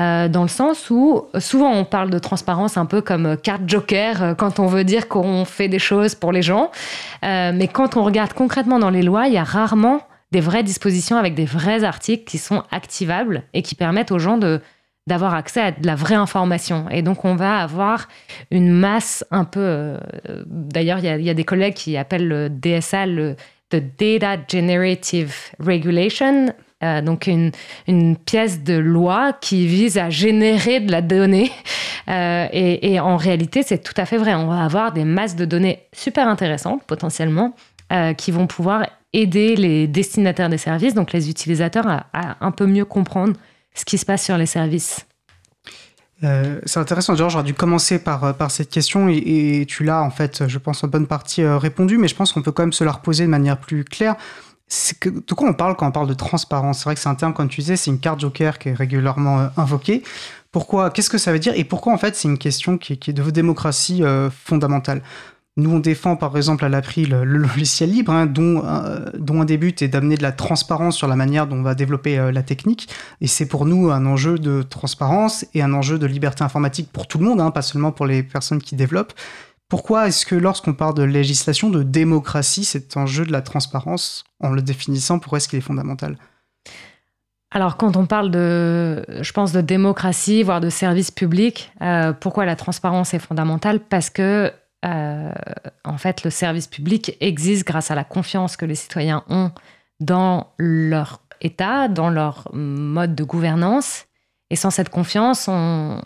Euh, dans le sens où souvent on parle de transparence un peu comme carte joker euh, quand on veut dire qu'on fait des choses pour les gens, euh, mais quand on regarde concrètement dans les lois, il y a rarement des vraies dispositions avec des vrais articles qui sont activables et qui permettent aux gens de d'avoir accès à de la vraie information. Et donc, on va avoir une masse un peu... D'ailleurs, il y, a des collègues qui appellent le DSA le the Data Generative Regulation, euh, donc une, pièce de loi qui vise à générer de la donnée. Euh, et, en réalité, c'est tout à fait vrai. On va avoir des masses de données super intéressantes potentiellement euh, qui vont pouvoir aider les destinataires des services, donc les utilisateurs, à, un peu mieux comprendre ce qui se passe sur les services. c'est intéressant, Georges, j'aurais dû commencer par, cette question et tu l'as en fait, je pense, en bonne partie répondu, mais je pense qu'on peut quand même se la reposer de manière plus claire que, de quoi on parle quand on parle de transparence? C'est vrai que c'est un terme, comme tu disais, c'est une carte joker qui est régulièrement euh, invoquée. Pourquoi Qu'est-ce que ça veut dire Et pourquoi, en fait, c'est une question qui, est de démocratie euh, fondamentale? Nous, on défend par exemple à l'April le, logiciel libre, hein, dont, euh, dont un des buts est d'amener de la transparence sur la manière dont on va développer la technique. Et c'est pour nous un enjeu de transparence et un enjeu de liberté informatique pour tout le monde, hein, pas seulement pour les personnes qui développent. Pourquoi est-ce que lorsqu'on parle de législation, de démocratie, cet enjeu de la transparence, en le définissant, pourquoi est-ce qu'il est fondamental? Alors, quand on parle de, je pense, de démocratie, voire de service public, euh, pourquoi la transparence est fondamentale? Parce que euh, en fait, le service public existe grâce à la confiance que les citoyens ont dans leur État, dans leur mode de gouvernance. Et sans cette confiance, on,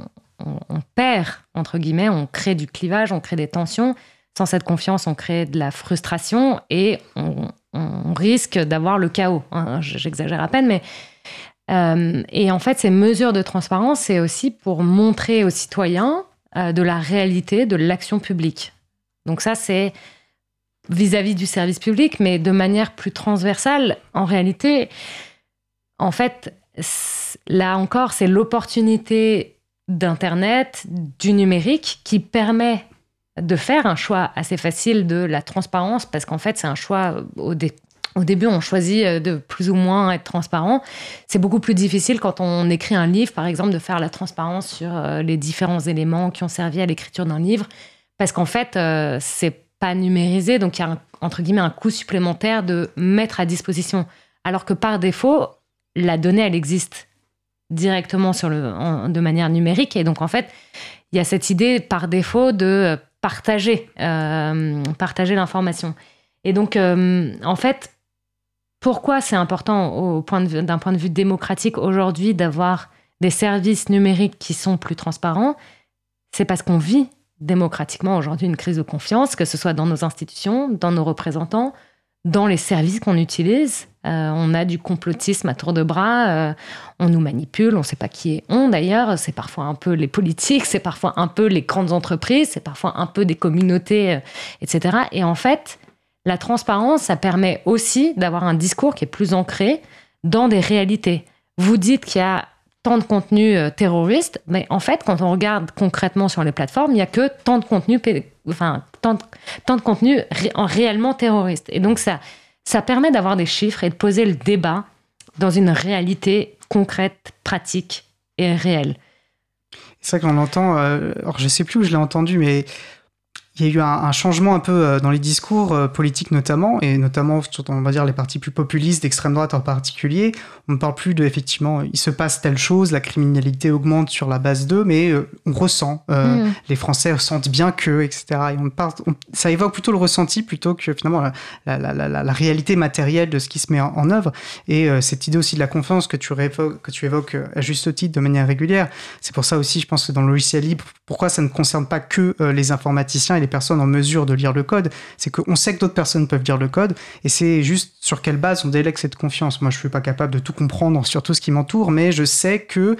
perd, entre guillemets, on crée du clivage, on crée des tensions. Sans cette confiance, on crée de la frustration et on, risque d'avoir le chaos. Hein, j'exagère à peine, mais... Euh, et en fait, ces mesures de transparence, c'est aussi pour montrer aux citoyens euh, de la réalité de l'action publique. Donc ça, c'est vis-à-vis du service public, mais de manière plus transversale. En réalité, en fait, là encore, c'est l'opportunité d'Internet, du numérique, qui permet de faire un choix assez facile de la transparence, parce qu'en fait, c'est un choix au, au début, on choisit euh, de plus ou moins être transparent. C'est beaucoup plus difficile quand on écrit un livre, par exemple, de faire la transparence sur euh, les différents éléments qui ont servi à l'écriture d'un livre, parce qu'en fait, euh, c'est pas numérisé, donc il y a entre guillemets un coût supplémentaire de mettre à disposition. Alors que par défaut, la donnée, elle existe directement sur le, de manière numérique, et donc en fait, il y a cette idée par défaut de partager, partager l'information. Et donc, en fait, pourquoi c'est important d'un point de vue démocratique aujourd'hui d'avoir des services numériques qui sont plus transparents? C'est parce qu'on vit démocratiquement aujourd'hui une crise de confiance, que ce soit dans nos institutions, dans nos représentants, dans les services qu'on utilise. Euh, on a du complotisme à tour de bras, euh, on nous manipule, on ne sait pas qui est on d'ailleurs, c'est parfois un peu les politiques, c'est parfois un peu les grandes entreprises, c'est parfois un peu des communautés, euh, etc. Et en fait, la transparence, ça permet aussi d'avoir un discours qui est plus ancré dans des réalités. Vous dites qu'il y a tant de contenu euh, terroriste, mais en fait, quand on regarde concrètement sur les plateformes, il n'y a que tant de contenu, enfin, tant de, contenu réellement terroriste. Et donc, ça, ça permet d'avoir des chiffres et de poser le débat dans une réalité concrète, pratique et réelle. C'est ça qu'on entend, euh, alors je sais plus où je l'ai entendu, mais il y a eu un, changement un peu euh, dans les discours euh, politiques notamment, et notamment sur on va dire les partis plus populistes d'extrême droite en particulier. On ne parle plus de effectivement il se passe telle chose, la criminalité augmente sur la base d'eux, mais euh, on ressent, mm. les Français sentent bien que, etc. Et on parle, ça évoque plutôt le ressenti plutôt que finalement la, la, la, la réalité matérielle de ce qui se met en, œuvre. Et cette idée aussi de la confiance que tu, évoques, que tu évoques à juste titre de manière régulière, c'est pour ça aussi, je pense que dans le logiciel libre, pourquoi ça ne concerne pas que les informaticiens et les personnes en mesure de lire le code, c'est qu'on sait que d'autres personnes peuvent lire le code, et c'est juste sur quelle base on délègue cette confiance. Moi, je suis pas capable de tout comprendre sur tout ce qui m'entoure, mais je sais que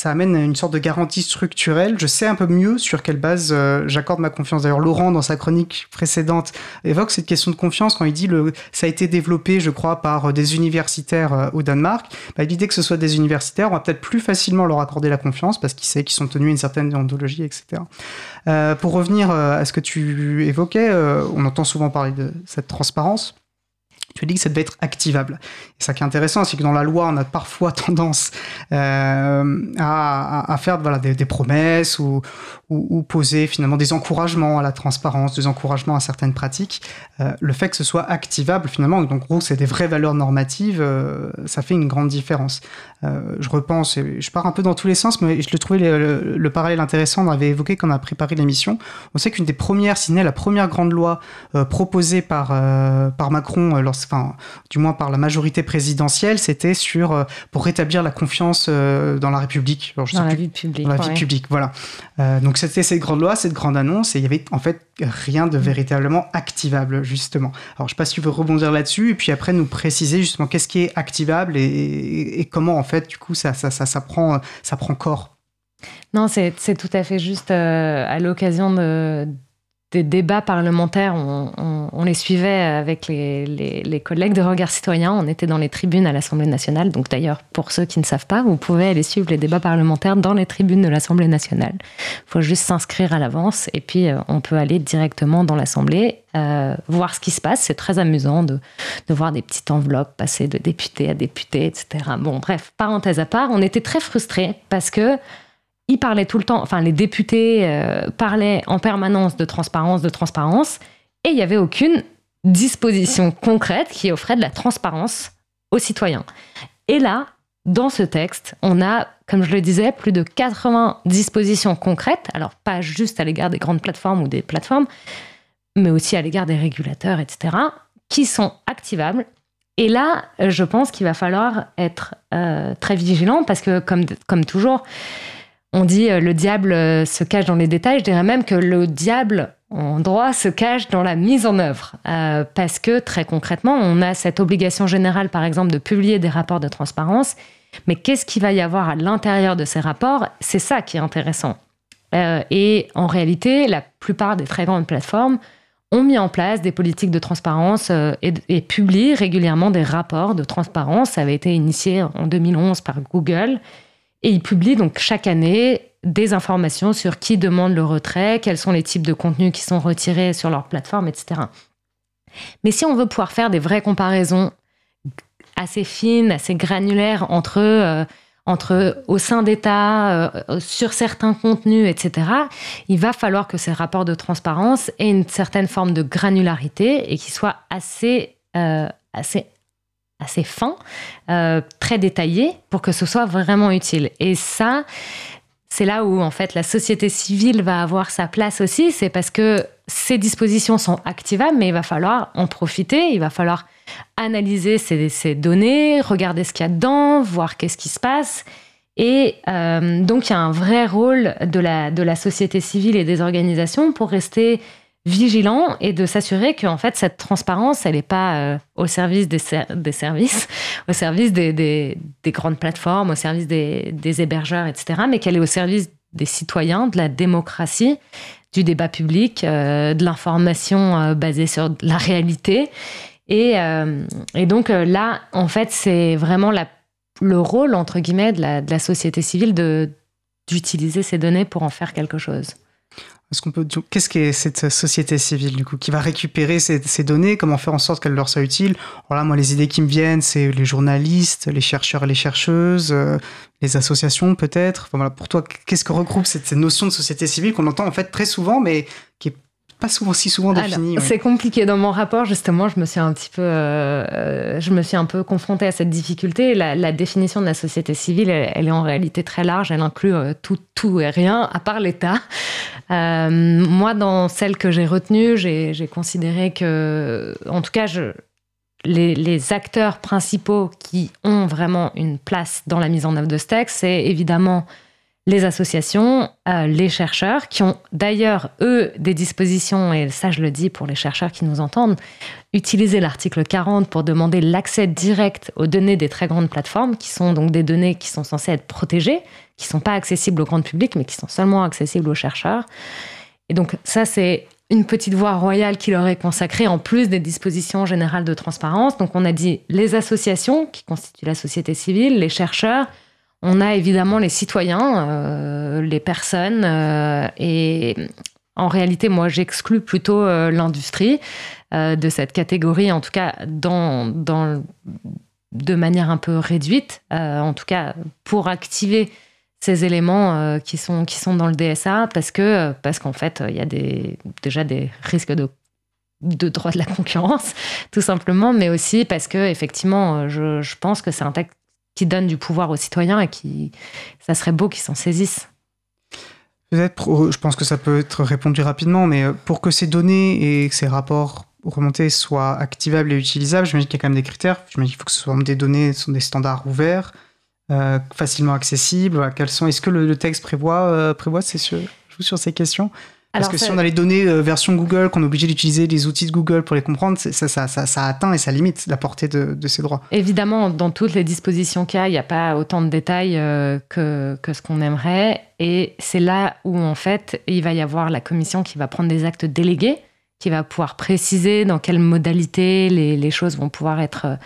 ça amène une sorte de garantie structurelle. Je sais un peu mieux sur quelle base euh, j'accorde ma confiance. D'ailleurs, Laurent, dans sa chronique précédente, évoque cette question de confiance quand il dit le, ça a été développé, je crois, par euh, des universitaires euh, au Danemark. Bah, L'idée que ce soit des universitaires, on va peut-être plus facilement leur accorder la confiance parce qu'ils savent qu'ils sont tenus à une certaine déontologie, etc. pour revenir à ce que tu évoquais, on entend souvent parler de cette transparence tu dis que ça devait être activable. Et ça qui est intéressant, c'est que dans la loi, on a parfois tendance euh, à, à, faire voilà, des, des promesses ou, ou, ou, poser finalement des encouragements à la transparence, des encouragements à certaines pratiques. Euh, le fait que ce soit activable, finalement, donc en gros, c'est des vraies valeurs normatives, euh, ça fait une grande différence. Euh, je repense, et je pars un peu dans tous les sens, mais je le trouvais le, le, parallèle intéressant, on avait évoqué quand on a préparé l'émission. On sait qu'une des premières, si la première grande loi euh, proposée par, par Macron lorsque enfin, du moins par la majorité présidentielle, c'était sur euh, pour rétablir la confiance euh, dans la République. Alors, dans la vie publique. Dans la vie publique, voilà. Euh, donc c'était cette grande loi, cette grande annonce, et il y avait en fait rien de véritablement activable justement. Alors je sais pas si tu veux rebondir là-dessus, et puis après nous préciser justement qu'est-ce qui est activable et, comment en fait du coup ça ça, ça, prend ça prend corps. Non, c'est tout à fait juste à l'occasion de des débats parlementaires, on, les suivait avec les, collègues de Regard Citoyen. On était dans les tribunes à l'Assemblée nationale. Donc d'ailleurs, pour ceux qui ne savent pas, vous pouvez aller suivre les débats parlementaires dans les tribunes de l'Assemblée nationale. Il faut juste s'inscrire à l'avance et puis euh, on peut aller directement dans l'Assemblée, euh, voir ce qui se passe. C'est très amusant de, de voir des petites enveloppes passer de député à député, etc. Bon, bref, parenthèse à part, on était très frustrés parce que ils parlaient tout le temps, enfin les députés euh, parlaient en permanence de transparence, de transparence, et il n'y avait aucune disposition concrète qui offrait de la transparence aux citoyens. Et là, dans ce texte, on a, comme je le disais, plus de 80 dispositions concrètes, alors pas juste à l'égard des grandes plateformes ou des plateformes, mais aussi à l'égard des régulateurs, etc., qui sont activables. Et là, je pense qu'il va falloir être euh, très vigilant parce que, comme, comme toujours, on dit euh, le diable euh, se cache dans les détails. Je dirais même que le diable en droit se cache dans la mise en œuvre. Euh, parce que très concrètement, on a cette obligation générale, par exemple, de publier des rapports de transparence. Mais qu'est-ce qu'il va y avoir à l'intérieur de ces rapports? C'est ça qui est intéressant. et en réalité, la plupart des très grandes plateformes ont mis en place des politiques de transparence et, et, publient régulièrement des rapports de transparence. Ça avait été initié en 2011 par Google. Et ils publient donc chaque année des informations sur qui demande le retrait, quels sont les types de contenus qui sont retirés sur leur plateforme, etc. Mais si on veut pouvoir faire des vraies comparaisons assez fines, assez granulaires entre, euh, entre au sein d'États, euh, sur certains contenus, etc., il va falloir que ces rapports de transparence aient une certaine forme de granularité et qu'ils soient assez, euh, assez assez fin, euh, très détaillé, pour que ce soit vraiment utile. Et ça, c'est là où en fait la société civile va avoir sa place aussi, c'est parce que ces dispositions sont activables, mais il va falloir en profiter, il va falloir analyser ces, données, regarder ce qu'il y a dedans, voir qu'est-ce qui se passe. Et euh, donc il y a un vrai rôle de la, de la société civile et des organisations pour rester vigilant et de s'assurer que en fait cette transparence elle n'est pas euh, au service des, des, services au service des, des, grandes plateformes au service des, hébergeurs etc mais qu'elle est au service des citoyens de la démocratie du débat public euh, de l'information euh, basée sur la réalité. Et, et donc là en fait c'est vraiment la, le rôle entre guillemets de la, de la société civile d'utiliser ces données pour en faire quelque chose ce qu'on peut qu'est-ce qu'est cette société civile du coup qui va récupérer ces, données? Comment faire en sorte qu'elles leur soient utiles Alors là, moi, les idées qui me viennent, c'est les journalistes, les chercheurs et les chercheuses, euh, les associations peut-être. Enfin, voilà, pour toi, qu'est-ce que regroupe cette, cette notion de société civile qu'on entend en fait très souvent, mais qui est pas souvent si souvent défini. C'est compliqué. Dans mon rapport, justement, je me suis un petit peu, euh, je me suis un peu confrontée à cette difficulté. La, définition de la société civile, elle, est en réalité très large. Elle inclut euh, tout, tout et rien, à part l'État. Euh, moi, dans celle que j'ai retenue, j'ai considéré que, en tout cas, je, les, les, acteurs principaux qui ont vraiment une place dans la mise en œuvre de ce texte, c'est évidemment les associations, euh, les chercheurs, qui ont d'ailleurs, eux, des dispositions, et ça je le dis pour les chercheurs qui nous entendent, utiliser l'article 40 pour demander l'accès direct aux données des très grandes plateformes, qui sont donc des données qui sont censées être protégées, qui ne sont pas accessibles au grand public, mais qui sont seulement accessibles aux chercheurs. Et donc ça, c'est une petite voie royale qui leur est consacrée, en plus des dispositions générales de transparence. Donc on a dit les associations, qui constituent la société civile, les chercheurs, on a évidemment les citoyens, euh, les personnes, euh, et en réalité, moi, j'exclus plutôt euh, l'industrie de cette catégorie, en tout cas dans, de manière un peu réduite, en tout cas pour activer ces éléments qui, sont, qui sont dans le DSA, parce que parce qu'en fait, il y a déjà des risques de de droit de la concurrence, tout simplement, mais aussi parce que effectivement, je, je pense que c'est un texte qui donne du pouvoir aux citoyens et qui, ça serait beau qu'ils s'en saisissent. Peut-être, je pense que ça peut être répondu rapidement, mais euh, pour que ces données et ces rapports remontés soient activables et utilisables, j'imagine qu'il y a quand même des critères. J'imagine qu'il faut que ce soit des données, sont des standards ouverts, euh, facilement accessibles. quels sont Est-ce que le, texte prévoit, euh, prévoit ces, sur ces questions? Parce Alors, que ça- si on a les données euh, version Google, qu'on est obligé d'utiliser les outils de Google pour les comprendre, ça, ça, ça, ça atteint et ça limite la portée de, de ces droits. Évidemment, dans toutes les dispositions qu'il y a, il n'y a pas autant de détails euh, que, que ce qu'on aimerait. Et c'est là où, en fait, il va y avoir la commission qui va prendre des actes délégués, qui va pouvoir préciser dans quelles modalités les, les choses vont pouvoir être euh,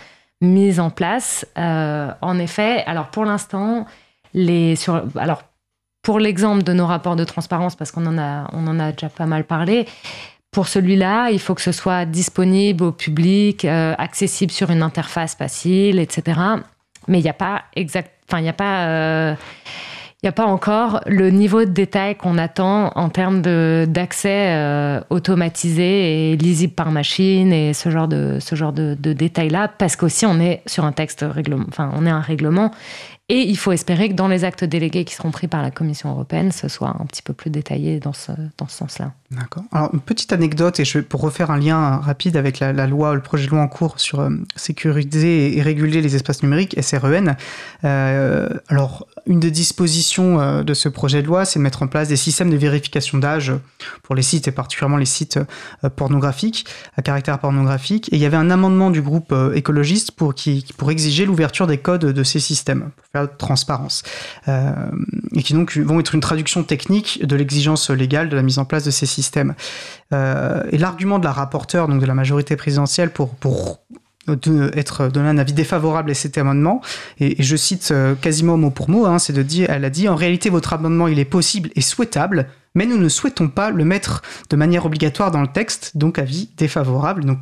mises en place. Euh, en effet, alors pour l'instant, les, sur, alors pour l'exemple de nos rapports de transparence, parce qu'on en a, en a déjà pas mal parlé, pour celui-là, il faut que ce soit disponible au public, euh, accessible sur une interface facile, etc. Mais il n'y a pas exact, enfin il n'y a pas, euh, il y a pas encore le niveau de détail qu'on attend en termes d'accès euh, automatisé et lisible par machine et ce genre de ce genre de, de détails-là, parce qu'aussi on est sur un texte règlement, enfin on est un règlement. Et il faut espérer que dans les actes délégués qui seront pris par la Commission européenne, ce soit un petit peu plus détaillé dans ce, dans ce sens-là. D'accord. Alors, une petite anecdote, et je vais, pour refaire un lien rapide avec la, loi, le projet de loi en cours sur euh, sécuriser et réguler les espaces numériques, SREN. Euh, alors, une des dispositions euh, de ce projet de loi, c'est de mettre en place des systèmes de vérification d'âge pour les sites, et particulièrement les sites euh, pornographiques, à caractère pornographique. Et il y avait un amendement du groupe euh, écologiste pour, exiger l'ouverture des codes de ces systèmes, pour faire transparence. Et qui donc vont être une traduction technique de l'exigence légale de la mise en place de ces systèmes. Et l'argument de la rapporteure, donc de la majorité présidentielle, pour de, être donner un avis défavorable à cet amendement, et, je cite euh, quasiment mot pour mot, hein, c'est de dire, elle a dit en réalité votre amendement il est possible et souhaitable, mais nous ne souhaitons pas le mettre de manière obligatoire dans le texte, donc avis défavorable. Donc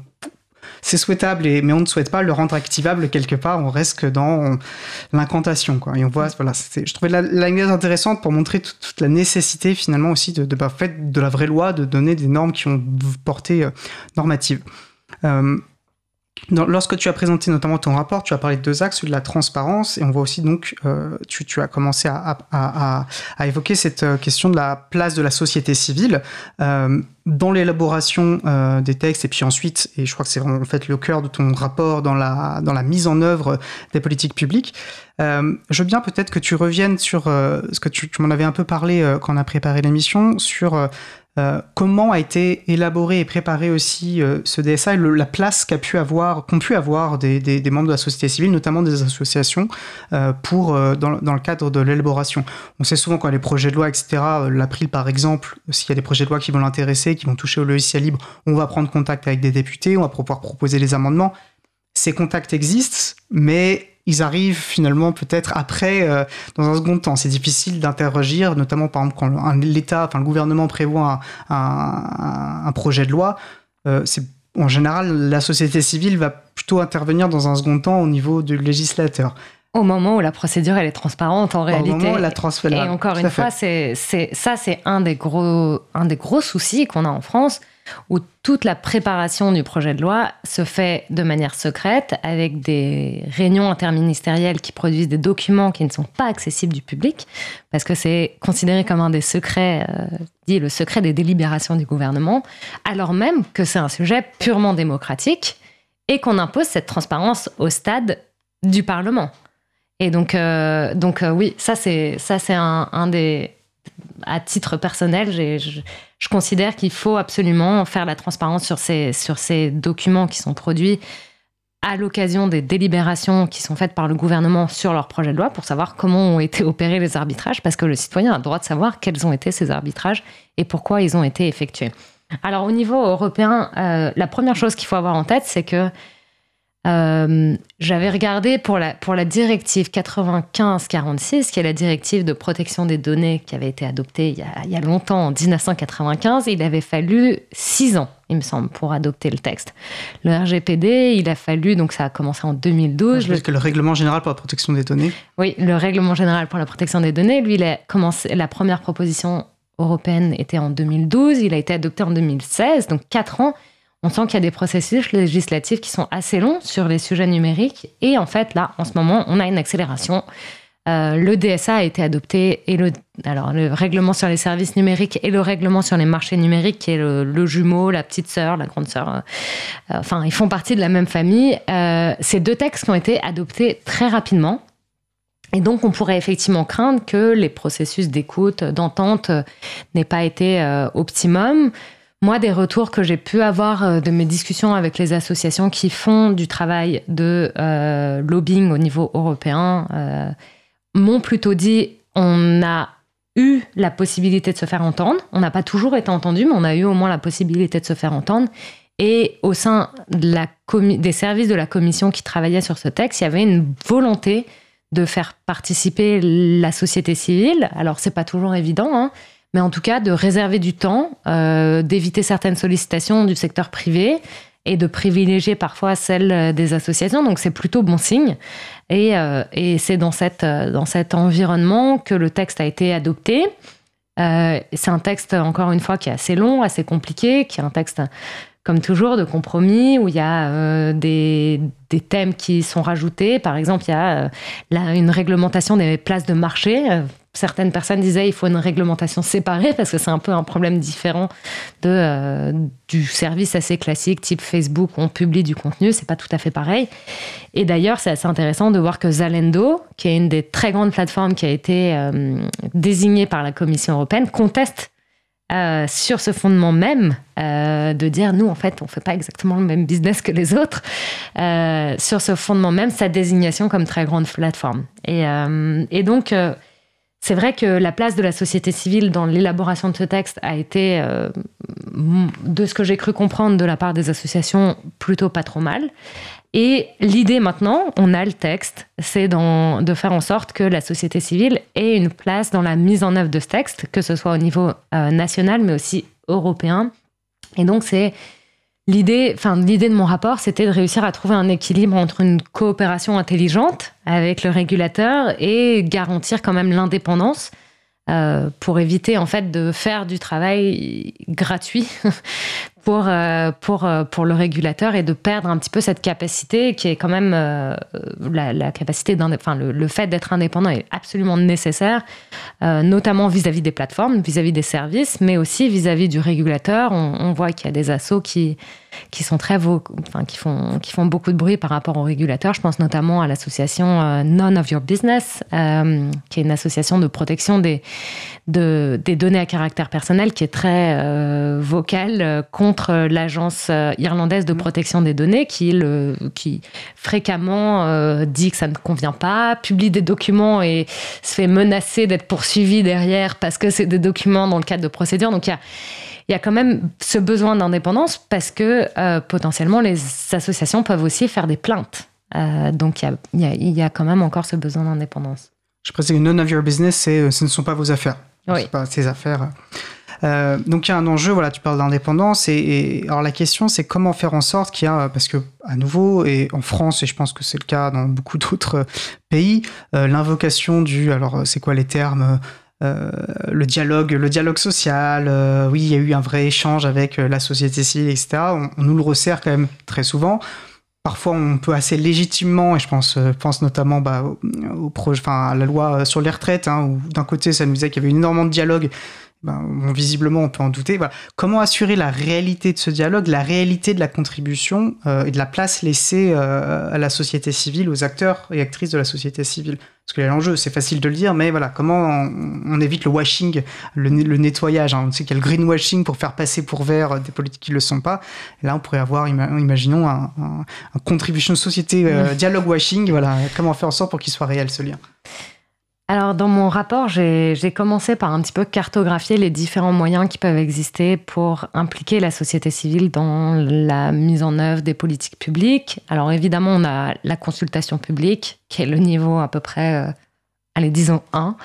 c'est souhaitable, mais on ne souhaite pas le rendre activable quelque part. On reste dans l'incantation, quoi. Et on voit, voilà, je trouvais la- l'anecdote intéressante pour montrer toute, la nécessité finalement aussi de, de, bah, de la vraie loi, de donner des normes qui ont portée euh, normative. Euh, lorsque tu as présenté notamment ton rapport, tu as parlé de deux axes, celui de la transparence, et on voit aussi donc, euh, tu, as commencé à, évoquer cette euh, question de la place de la société civile euh, dans l'élaboration des textes, et puis ensuite, et je crois que c'est en fait le cœur de ton rapport dans la, mise en œuvre des politiques publiques. Je veux bien peut-être que tu reviennes sur ce que tu, m'en avais un peu parlé quand on a préparé l'émission, sur euh, comment a été élaboré et préparé aussi euh, ce DSA et la place qu'a pu avoir, qu'ont pu avoir des, des- des membres de la société civile, notamment des associations, euh, pour dans, le cadre de l'élaboration. On sait souvent quand les projets de loi, etc., l'April par exemple, s'il y a des projets de loi qui vont l'intéresser, qui vont toucher au logiciel libre, on va prendre contact avec des députés, on va pouvoir proposer les amendements. Ces contacts existent, mais ils arrivent finalement peut-être après, euh, dans un second temps. C'est difficile d'interagir, notamment par exemple quand l'État, enfin le gouvernement prévoit un, un- un projet de loi. euh, c'est en général la société civile va plutôt intervenir dans un second temps au niveau du législateur. Au moment où la procédure elle est transparente en Au réalité. moment où la. Et encore une fois, c'est, ça, c'est un des, gros, un des gros soucis qu'on a en France, où toute la préparation du projet de loi se fait de manière secrète, avec des réunions interministérielles qui produisent des documents qui ne sont pas accessibles du public, parce que c'est considéré comme un des secrets, euh, dit le secret des délibérations du gouvernement, alors même que c'est un sujet purement démocratique et qu'on impose cette transparence au stade du Parlement. Et donc, euh, donc euh, oui, ça c'est un des à titre personnel, je, considère qu'il faut absolument faire la transparence sur ces sur ces documents qui sont produits à l'occasion des délibérations qui sont faites par le gouvernement sur leur projet de loi pour savoir comment ont été opérés les arbitrages, parce que le citoyen a le droit de savoir quels ont été ces arbitrages et pourquoi ils ont été effectués. Alors au niveau européen, euh, la première chose qu'il faut avoir en tête, c'est que euh, j'avais regardé pour la, pour la directive 95-46, qui est la directive de protection des données qui avait été adoptée il y a, il y a longtemps, en 1995. Il avait fallu six ans, il me semble, pour adopter le texte. Le RGPD, il a fallu, donc ça a commencé en 2012. Je pense que le règlement général pour la protection des données. Oui, le règlement général pour la protection des données, lui, il a commencé, la première proposition européenne était en 2012, il a été adopté en 2016, donc quatre ans. On sent qu'il y a des processus législatifs qui sont assez longs sur les sujets numériques. Et en fait, là, en ce moment, on a une accélération. Euh, le DSA a été adopté et le, alors, le règlement sur les services numériques et le règlement sur les marchés numériques, qui est le, jumeau, la petite sœur, la grande sœur. euh, enfin, ils font partie de la même famille. Euh, ces deux textes ont été adoptés très rapidement. Et donc, on pourrait effectivement craindre que les processus d'écoute, d'entente n'aient pas été optimum. Moi, des retours que j'ai pu avoir de mes discussions avec les associations qui font du travail de lobbying au niveau européen m'ont plutôt dit on a eu la possibilité de se faire entendre. On n'a pas toujours été entendu, mais on a eu au moins la possibilité de se faire entendre. Et au sein des services de la commission qui travaillaient sur ce texte, il y avait une volonté de faire participer la société civile. Alors, c'est pas toujours évident, hein, mais en tout cas, de réserver du temps, euh, d'éviter certaines sollicitations du secteur privé et de privilégier parfois celles des associations. Donc, c'est plutôt bon signe. Et, euh, c'est dans, cet environnement que le texte a été adopté. Euh, c'est un texte, encore une fois, qui est assez long, assez compliqué, qui est un texte, comme toujours, de compromis, où il y a euh, des, des, thèmes qui sont rajoutés. Par exemple, il y a là, une réglementation des places de marché certaines personnes disaient il faut une réglementation séparée parce que c'est un peu un problème différent de, euh, du service assez classique type Facebook où on publie du contenu, c'est pas tout à fait pareil. Et d'ailleurs, c'est assez intéressant de voir que Zalendo, qui est une des très grandes plateformes qui a été euh, désignée par la Commission européenne, conteste euh, sur ce fondement même de dire nous en fait on fait pas exactement le même business que les autres sur ce fondement même sa désignation comme très grande plateforme et, et donc c'est vrai que la place de la société civile dans l'élaboration de ce texte a été, euh, de ce que j'ai cru comprendre de la part des associations, plutôt pas trop mal. Et l'idée maintenant, on a le texte, c'est de faire en sorte que la société civile ait une place dans la mise en œuvre de ce texte, que ce soit au niveau euh, national, mais aussi européen. Et donc c'est L'idée, enfin, l'idée de mon rapport, c'était de réussir à trouver un équilibre entre une coopération intelligente avec le régulateur et garantir quand même l'indépendance euh, pour éviter en fait de faire du travail gratuit pour, euh, pour, euh, pour le régulateur et de perdre un petit peu cette capacité qui est quand même la, capacité enfin le, fait d'être indépendant est absolument nécessaire, notamment vis-à-vis des plateformes, vis-à-vis des services, mais aussi vis-à-vis du régulateur. On, voit qu'il y a des assauts qui qui sont très enfin, qui font qui font beaucoup de bruit par rapport aux régulateurs. Je pense notamment à l'association euh, None of Your Business, euh, qui est une association de protection des de, des données à caractère personnel, qui est très euh, vocale contre l'agence irlandaise de protection des données, qui le qui fréquemment dit que ça ne convient pas, publie des documents et se fait menacer d'être poursuivi derrière parce que c'est des documents dans le cadre de procédures. Donc il y a il y a quand même ce besoin d'indépendance parce que euh, potentiellement les associations peuvent aussi faire des plaintes. Euh, donc il y, a, il, y a, quand même encore ce besoin d'indépendance. Je précise que none of your business, euh, ce ne sont pas vos affaires. Oui. C'est pas ces affaires. Donc il y a un enjeu, voilà, tu parles d'indépendance et, alors la question c'est comment faire en sorte qu'il y a, parce que à nouveau et en France et je pense que c'est le cas dans beaucoup d'autres pays, l'invocation du, alors c'est quoi les termes euh, le dialogue, le dialogue social. Euh, oui, il y a eu un vrai échange avec euh, la société civile, etc. On, nous le resserre quand même très souvent. Parfois, on peut assez légitimement, et je pense, pense notamment bah, au, enfin, à la loi sur les retraites, hein, où d'un côté, ça nous disait qu'il y avait énormément de dialogue ben, visiblement, on peut en douter. Comment assurer la réalité de ce dialogue, la réalité de la contribution et de la place laissée à la société civile, aux acteurs et actrices de la société civile? Parce que l'enjeu, c'est facile de le dire, mais voilà, comment on, évite le washing, le, nettoyage. Hein? On sait qu'il y a le greenwashing pour faire passer pour vert des politiques qui ne le sont pas. Et là, on pourrait avoir, imaginons, un, contribution société euh, dialogue washing. Voilà, comment faire en sorte pour qu'il soit réel ce lien? Alors, dans mon rapport, j'ai commencé par un petit peu cartographier les différents moyens qui peuvent exister pour impliquer la société civile dans la mise en œuvre des politiques publiques. Alors, évidemment, on a la consultation publique, qui est le niveau à peu près, euh, allez, disons 1,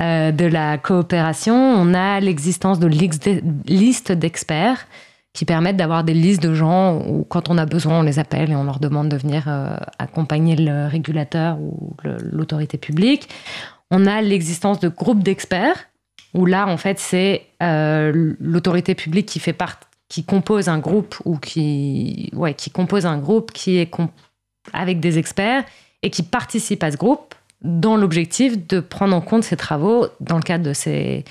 euh, de la coopération. On a l'existence de listes d'experts qui permettent d'avoir des listes de gens où, quand on a besoin, on les appelle et on leur demande de venir euh, accompagner le régulateur ou l'autorité publique. On a l'existence de groupes d'experts, où là, en fait, c'est euh, l'autorité publique qui fait part, qui compose un groupe ou qui, ouais, qui compose un groupe qui est avec des experts et qui participe à ce groupe dans l'objectif de prendre en compte ses travaux dans le cadre de ses,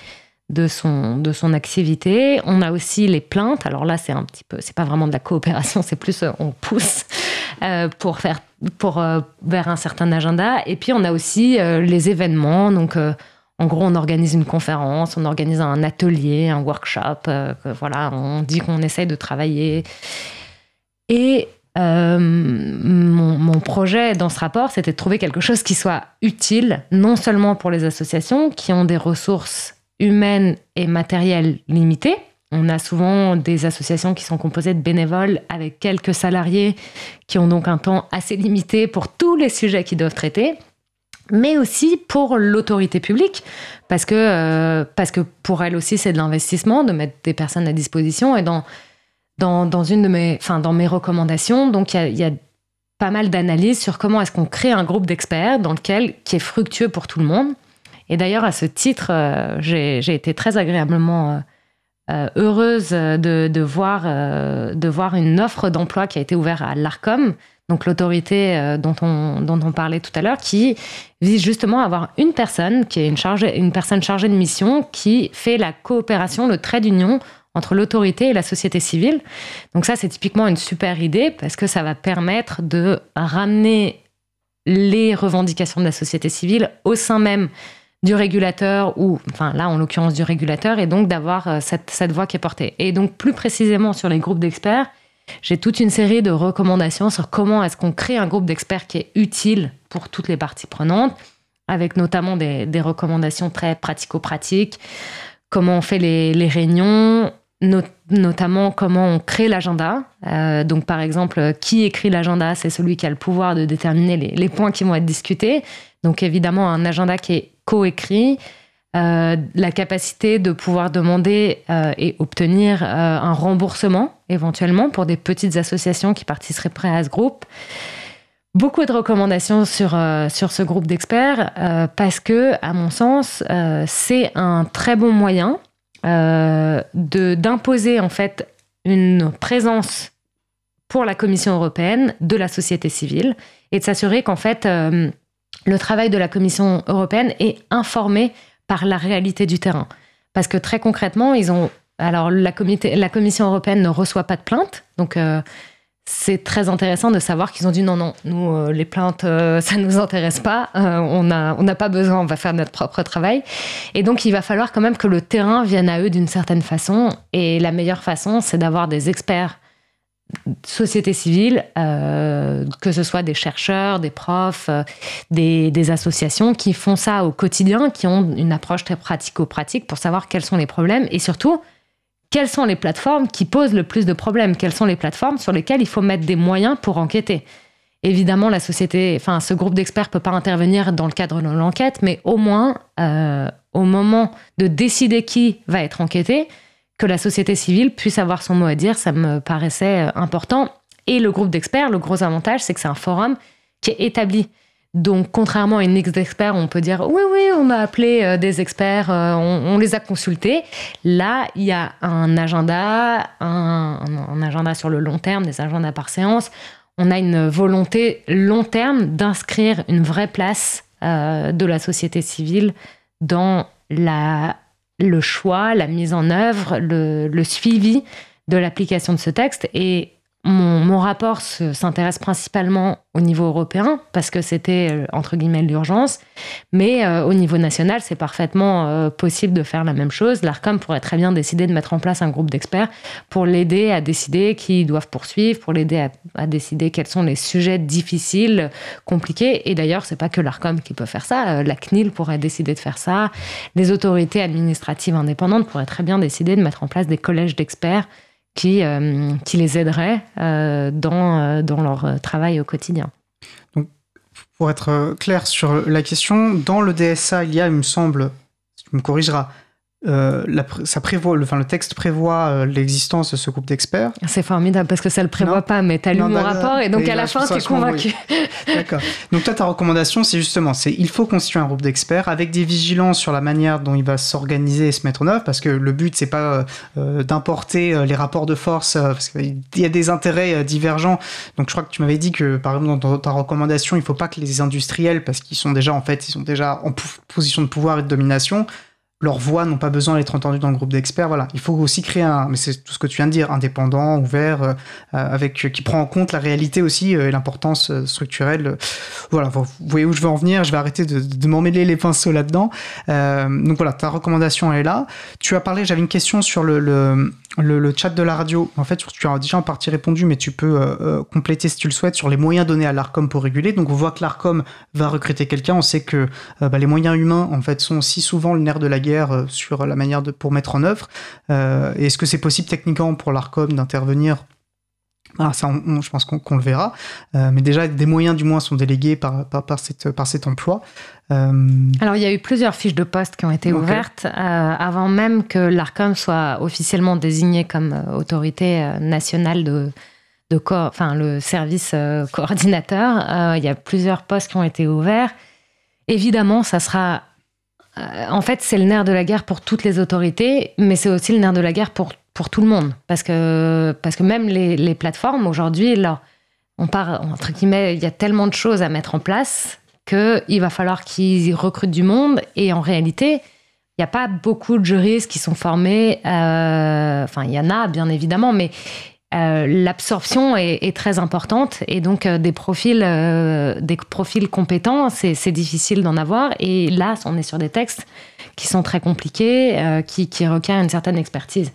de son, de son activité. On a aussi les plaintes. Alors là, c'est un petit peu, c'est pas vraiment de la coopération, c'est plus euh, on pousse pour faire pour vers un certain agenda. Et puis on a aussi les événements. Donc en gros, on organise une conférence, on organise un atelier, un workshop. voilà, on dit qu'on essaye de travailler. Et euh, mon, projet dans ce rapport, c'était de trouver quelque chose qui soit utile, non seulement pour les associations qui ont des ressources humaines et matérielles limitées. On a souvent des associations qui sont composées de bénévoles avec quelques salariés qui ont donc un temps assez limité pour tous les sujets qu'ils doivent traiter mais aussi pour l'autorité publique, parce que, euh, parce que pour elle aussi, c'est de l'investissement de mettre des personnes à disposition. Et dans, dans, une de mes, enfin, dans mes recommandations. Donc, il y a, pas mal d'analyses sur comment est-ce qu'on crée un groupe d'experts dans lequel, qui est fructueux pour tout le monde. Et d'ailleurs, à ce titre, euh, j'ai été très agréablement euh, euh, heureuse de, voir, de voir une offre d'emploi qui a été ouverte à l'ARCOM, donc l'autorité dont, on, dont on parlait tout à l'heure, qui vise justement à avoir une personne qui est une, chargée, une personne chargée de mission qui fait la coopération, le trait d'union entre l'autorité et la société civile. Donc ça, c'est typiquement une super idée parce que ça va permettre de ramener les revendications de la société civile au sein même du régulateur, ou enfin là en l'occurrence du régulateur, et donc d'avoir euh, cette, cette voix qui est portée. Et donc plus précisément sur les groupes d'experts, j'ai toute une série de recommandations sur comment est-ce qu'on crée un groupe d'experts qui est utile pour toutes les parties prenantes, avec notamment des, des recommandations très pratico-pratiques, comment on fait les, les réunions, notamment comment on crée l'agenda. Euh, donc, par exemple, qui écrit l'agenda C'est celui qui a le pouvoir de déterminer les, points qui vont être discutés. Donc, évidemment, un agenda qui est coécrit. Euh, la capacité de pouvoir demander euh, et obtenir un remboursement éventuellement pour des petites associations qui participeraient à ce groupe. Beaucoup de recommandations sur, sur ce groupe d'experts parce que, à mon sens, c'est un très bon moyen euh, d'imposer en fait une présence pour la Commission européenne de la société civile et de s'assurer qu'en fait euh, le travail de la Commission européenne est informé par la réalité du terrain. Parce que très concrètement, ils ont alors la, Commission européenne ne reçoit pas de plaintes, donc euh, c'est très intéressant de savoir qu'ils ont dit non, non, nous, euh, les plaintes, euh, ça ne nous intéresse pas, on n'a on pas besoin, on va faire notre propre travail. Et donc, il va falloir quand même que le terrain vienne à eux d'une certaine façon. Et la meilleure façon, c'est d'avoir des experts société civile, que ce soit des chercheurs, des profs, des, des, associations qui font ça au quotidien, qui ont une approche très pratico-pratique pour savoir quels sont les problèmes et surtout quelles sont les plateformes qui posent le plus de problèmes Quelles sont les plateformes sur lesquelles il faut mettre des moyens pour enquêter. Évidemment, la société, enfin, ce groupe d'experts peut pas intervenir dans le cadre de l'enquête, mais au moins, euh, au moment de décider qui va être enquêté, que la société civile puisse avoir son mot à dire, ça me paraissait euh, important. Et le groupe d'experts, le gros avantage, c'est que c'est un forum qui est établi. Donc, contrairement à une ex d'experts, on peut dire oui, oui, on a appelé euh, des experts, euh, on, les a consultés. Là, il y a un agenda, un, agenda sur le long terme, des agendas par séance. On a une volonté long terme d'inscrire une vraie place de la société civile dans la, le choix, la mise en œuvre, le, suivi de l'application de ce texte. Et mon, rapport s'intéresse principalement au niveau européen parce que c'était euh, entre guillemets l'urgence, mais euh, au niveau national, c'est parfaitement euh, possible de faire la même chose. L'Arcom pourrait très bien décider de mettre en place un groupe d'experts pour l'aider à décider qui doivent poursuivre, pour l'aider à, décider quels sont les sujets difficiles, compliqués. Et d'ailleurs, c'est pas que l'Arcom qui peut faire ça. La CNIL pourrait décider de faire ça. Les autorités administratives indépendantes pourraient très bien décider de mettre en place des collèges d'experts qui, euh, qui les aiderait euh, dans, euh, dans leur travail au quotidien. Donc, pour être clair sur la question, dans le DSA, il y a, il me semble, tu me corrigeras, euh, ça prévoit, le, enfin, le texte prévoit euh, l'existence de ce groupe d'experts. C'est formidable parce que ça le prévoit pas, mais tu as lu mon bah, rapport et donc à la fin, tu es convaincu. D'accord. Donc, toi, ta recommandation, c'est justement c'est il faut constituer un groupe d'experts avec des vigilances sur la manière dont il va s'organiser et se mettre en œuvre parce que le but, c'est pas euh, d'importer les rapports de force parce qu'il y a des intérêts divergents. Donc, je crois que tu m'avais dit que, par exemple, dans ta recommandation, il faut pas que les industriels, parce qu'ils sont déjà, en fait, ils sont déjà en position de pouvoir et de domination, leurs voix n'ont pas besoin d'être entendues dans le groupe d'experts. Voilà, il faut aussi créer un, mais c'est tout ce que tu viens de dire, indépendant, ouvert, euh, avec qui prend en compte la réalité aussi et l'importance structurelle. Voilà, vous voyez où je veux en venir. Je vais arrêter de, de m'emmêler les pinceaux là-dedans. donc voilà, ta recommandation est là. Tu as parlé, j'avais une question sur le, le le, chat de la radio, en fait, tu as déjà en partie répondu, mais tu peux euh, euh, compléter si tu le souhaites sur les moyens donnés à l'ARCOM pour réguler. Donc, on voit que l'ARCOM va recruter quelqu'un. On sait que euh, bah, les moyens humains, en fait, sont aussi souvent le nerf de la guerre sur la manière de pour mettre en œuvre. Est-ce que c'est possible techniquement pour l'ARCOM d'intervenir ah, ça, je pense qu'on le verra. mais déjà, des moyens du moins sont délégués par, par, cette, par cet emploi. Euh, Alors, il y a eu plusieurs fiches de poste qui ont été ouvertes euh, avant même que l'ARCOM soit officiellement désigné comme euh, autorité nationale de, de enfin, le service coordinateur. il y a plusieurs postes qui ont été ouverts. Évidemment, ça sera. en fait, c'est le nerf de la guerre pour toutes les autorités, mais c'est aussi le nerf de la guerre pour, pour tout le monde. Parce que, parce que même les, les plateformes, aujourd'hui, là, on part, entre guillemets, il y a tellement de choses à mettre en place qu'il va falloir qu'ils recrutent du monde. Et en réalité, il n'y a pas beaucoup de juristes qui sont formés. Euh, enfin, il y en a, bien évidemment, mais euh, l'absorption est, très importante. Et donc, euh, des, profils, des profils compétents, c'est difficile d'en avoir. Et là, on est sur des textes qui sont très compliqués, qui, qui requièrent une certaine expertise.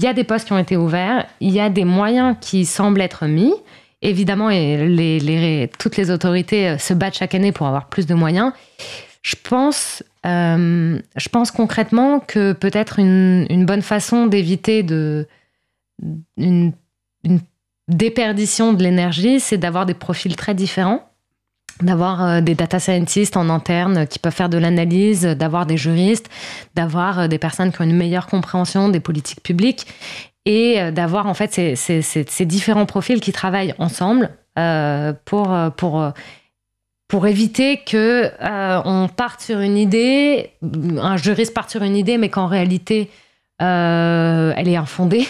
Il y a des postes qui ont été ouverts, il y a des moyens qui semblent être mis. Évidemment, toutes les autorités euh, se battent chaque année pour avoir plus de moyens. Je pense, euh, je pense concrètement que peut-être une, bonne façon d'éviter de, une, déperdition de l'énergie, c'est d'avoir des profils très différents d'avoir euh, des data scientists en interne qui peuvent faire de l'analyse, d'avoir des juristes, d'avoir des personnes qui ont une meilleure compréhension des politiques publiques et euh, d'avoir en fait ces, différents profils qui travaillent ensemble euh, pour, euh, pour, pour éviter que on parte sur une idée, un juriste parte sur une idée, mais qu'en réalité elle est infondée.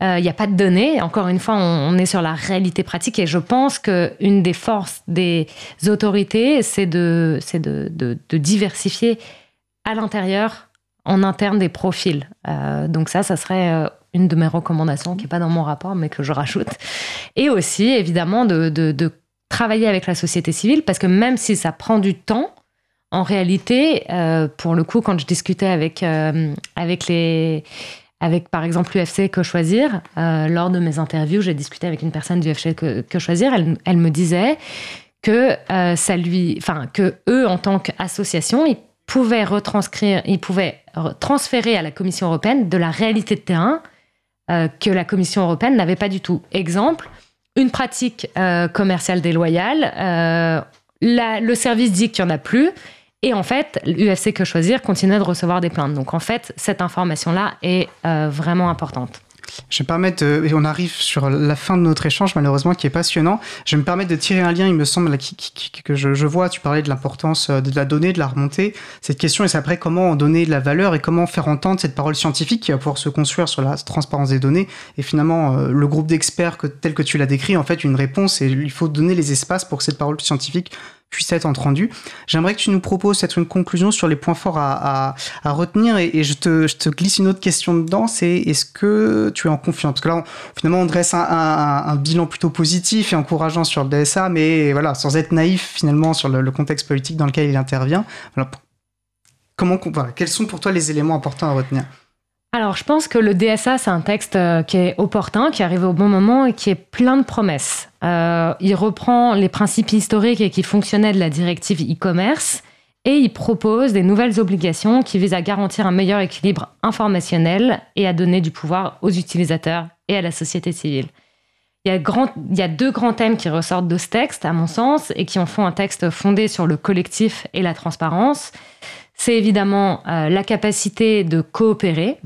Il n'y a pas de données. Encore une fois, on, est sur la réalité pratique et je pense qu'une des forces des autorités, c'est de, de, de, de diversifier à l'intérieur en interne des profils. donc ça, ça serait une de mes recommandations qui n'est pas dans mon rapport, mais que je rajoute. Et aussi, évidemment, de, travailler avec la société civile, parce que même si ça prend du temps, en réalité, euh, pour le coup, quand je discutais avec, euh, avec les avec par exemple l'UFC Que Choisir, euh, lors de mes interviews, j'ai discuté avec une personne du UFC Que, Choisir, elle, me disait que ça lui, enfin que eux en tant qu'association, ils pouvaient retranscrire, ils pouvaient transférer à la Commission européenne de la réalité de terrain que la Commission européenne n'avait pas du tout. Exemple, une pratique commerciale déloyale, le service dit qu'il n'y en a plus, et en fait, l'UFC Que Choisir continue de recevoir des plaintes. Donc en fait, cette information-là est vraiment importante. Je vais me permettre, et on arrive sur la fin de notre échange, malheureusement, qui est passionnant. Je vais me permettre de tirer un lien, il me semble, que je, vois, tu parlais de l'importance euh, de la donnée, de la remontée. Cette question, et c'est après comment donner de la valeur et comment faire entendre cette parole scientifique qui va pouvoir se construire sur la transparence des données. Et finalement, euh, le groupe d'experts tel que tu l'as décrit, en fait, une réponse, et il faut donner les espaces pour que cette parole scientifique puisse être entendu. J'aimerais que tu nous proposes être une conclusion sur les points forts à, retenir et, je, te, glisse une autre question dedans, c'est est-ce que tu es en confiance? Parce que là, finalement, on dresse un, bilan plutôt positif et encourageant sur le DSA, mais voilà, sans être naïf finalement sur le, contexte politique dans lequel il intervient. comment, quels sont pour toi les éléments importants à retenir? Alors, je pense que le DSA, c'est un texte euh, qui est opportun, qui arrive au bon moment et qui est plein de promesses. Euh, il reprend les principes historiques et qui fonctionnaient de la directive e-commerce et il propose des nouvelles obligations qui visent à garantir un meilleur équilibre informationnel et à donner du pouvoir aux utilisateurs et à la société civile. Il y, a deux grands thèmes qui ressortent de ce texte, à mon sens, et qui en font un texte fondé sur le collectif et la transparence. C'est évidemment euh, la capacité de coopérer,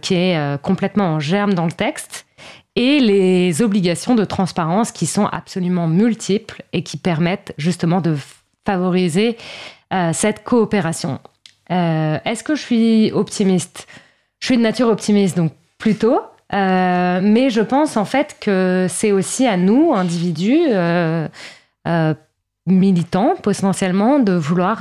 qui est euh, complètement en germe dans le texte, et les obligations de transparence qui sont absolument multiples et qui permettent justement de favoriser euh, cette coopération. Est-ce que je suis optimiste? Je suis de nature optimiste, donc plutôt. mais je pense en fait que c'est aussi à nous, individus, militants potentiellement de vouloir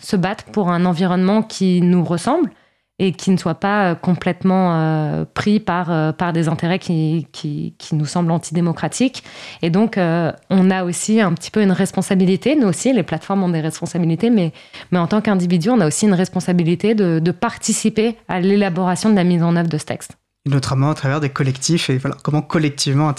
se battre pour un environnement qui nous ressemble et qui ne soit pas complètement pris par, par des intérêts qui, qui, qui nous semblent antidémocratiques. Et donc, on a aussi un petit peu une responsabilité, nous aussi, les plateformes ont des responsabilités, mais, mais en tant qu'individu, on a aussi une responsabilité de, de participer à l'élaboration de la mise en œuvre de ce texte notamment à travers des collectifs et voilà, comment collectivement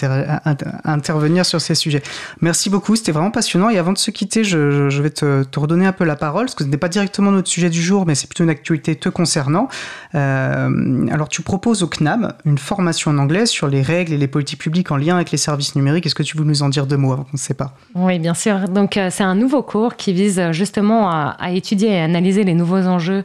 intervenir sur ces sujets. Merci beaucoup, c'était vraiment passionnant. Et avant de se quitter, je, vais te, redonner un peu la parole, parce que ce n'est pas directement notre sujet du jour, mais c'est plutôt une actualité te concernant. Euh, alors, tu proposes au CNAM une formation en anglais sur les règles et les politiques publiques en lien avec les services numériques. Est-ce que tu veux nous en dire deux mots avant qu'on ne sait pas? Oui, bien sûr. Donc, euh, c'est un nouveau cours qui vise justement à, à étudier et analyser les nouveaux enjeux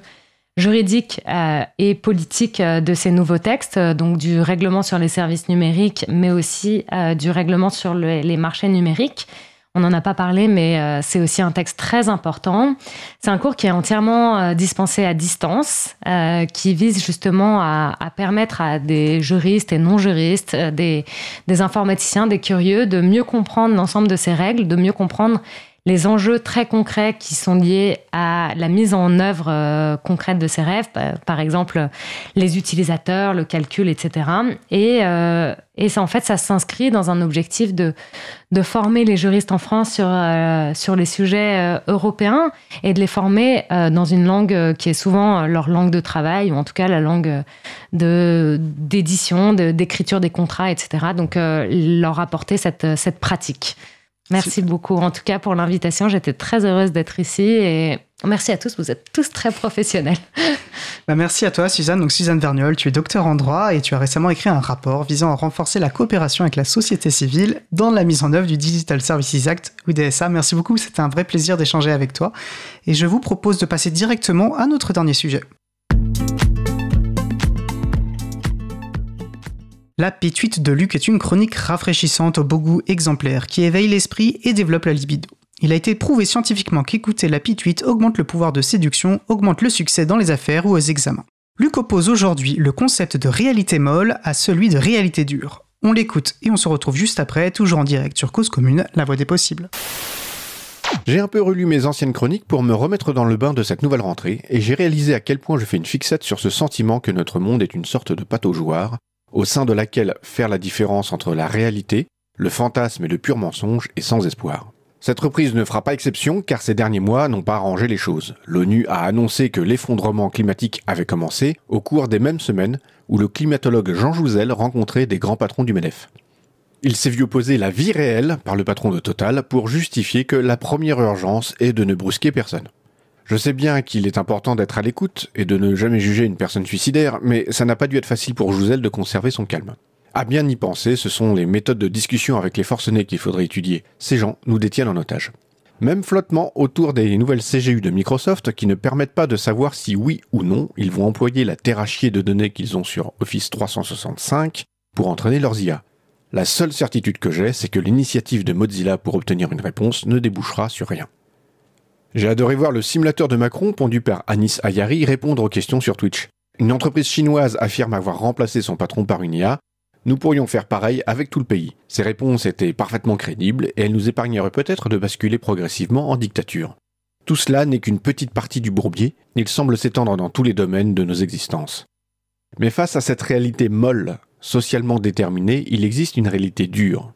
juridique euh, et politique euh, de ces nouveaux textes, euh, donc du règlement sur les services numériques, mais aussi du règlement sur les marchés numériques. On n'en a pas parlé, mais c'est aussi un texte très important. C'est un cours qui est entièrement dispensé à distance, qui vise justement à, permettre à des juristes et non-juristes, des, des informaticiens, des curieux, de mieux comprendre l'ensemble de ces règles, de mieux comprendre les enjeux très concrets qui sont liés à la mise en œuvre euh, concrète de ces rêves, par exemple les utilisateurs, le calcul, etc. Et, euh, et ça, en fait, ça s'inscrit dans un objectif de, de former les juristes en France sur, euh, sur les sujets européens et de les former dans une langue qui est souvent leur langue de travail, ou en tout cas la langue d'édition, d'écriture des contrats, etc. Donc, leur apporter cette, cette pratique. Merci beaucoup en tout cas pour l'invitation. J'étais très heureuse d'être ici et merci à tous. Vous êtes tous très professionnels. Bah, merci à toi Suzanne. Donc Suzanne Verniol, tu es docteur en droit et tu as récemment écrit un rapport visant à renforcer la coopération avec la société civile dans la mise en œuvre du Digital Services Act ou DSA. Merci beaucoup. C'était un vrai plaisir d'échanger avec toi. Et je vous propose de passer directement à notre dernier sujet. La Pituite de Luc est une chronique rafraîchissante au beau goût exemplaire qui éveille l'esprit et développe la libido. Il a été prouvé scientifiquement qu'écouter la pituite augmente le pouvoir de séduction, augmente le succès dans les affaires ou aux examens. Luc oppose aujourd'hui le concept de réalité molle à celui de réalité dure. On l'écoute et on se retrouve juste après, toujours en direct sur Cause Commune, la voix des possibles. J'ai un peu relu mes anciennes chroniques pour me remettre dans le bain de cette nouvelle rentrée, et j'ai réalisé à quel point je fais une fixette sur ce sentiment que notre monde est une sorte de joueurs, au sein de laquelle faire la différence entre la réalité, le fantasme et le pur mensonge est sans espoir. Cette reprise ne fera pas exception car ces derniers mois n'ont pas arrangé les choses. L'ONU a annoncé que l'effondrement climatique avait commencé au cours des mêmes semaines où le climatologue Jean Jouzel rencontrait des grands patrons du MEDEF. Il s'est vu opposer la vie réelle par le patron de Total pour justifier que la première urgence est de ne brusquer personne. Je sais bien qu'il est important d'être à l'écoute et de ne jamais juger une personne suicidaire, mais ça n'a pas dû être facile pour Jouzel de conserver son calme. À bien y penser, ce sont les méthodes de discussion avec les forcenés qu'il faudrait étudier. Ces gens nous détiennent en otage. Même flottement autour des nouvelles CGU de Microsoft qui ne permettent pas de savoir si oui ou non ils vont employer la terrachier de données qu'ils ont sur Office 365 pour entraîner leurs IA. La seule certitude que j'ai, c'est que l'initiative de Mozilla pour obtenir une réponse ne débouchera sur rien. J'ai adoré voir le simulateur de Macron, pondu par Anis Ayari, répondre aux questions sur Twitch. Une entreprise chinoise affirme avoir remplacé son patron par une IA. Nous pourrions faire pareil avec tout le pays. Ces réponses étaient parfaitement crédibles et elles nous épargneraient peut-être de basculer progressivement en dictature. Tout cela n'est qu'une petite partie du bourbier, il semble s'étendre dans tous les domaines de nos existences. Mais face à cette réalité molle, socialement déterminée, il existe une réalité dure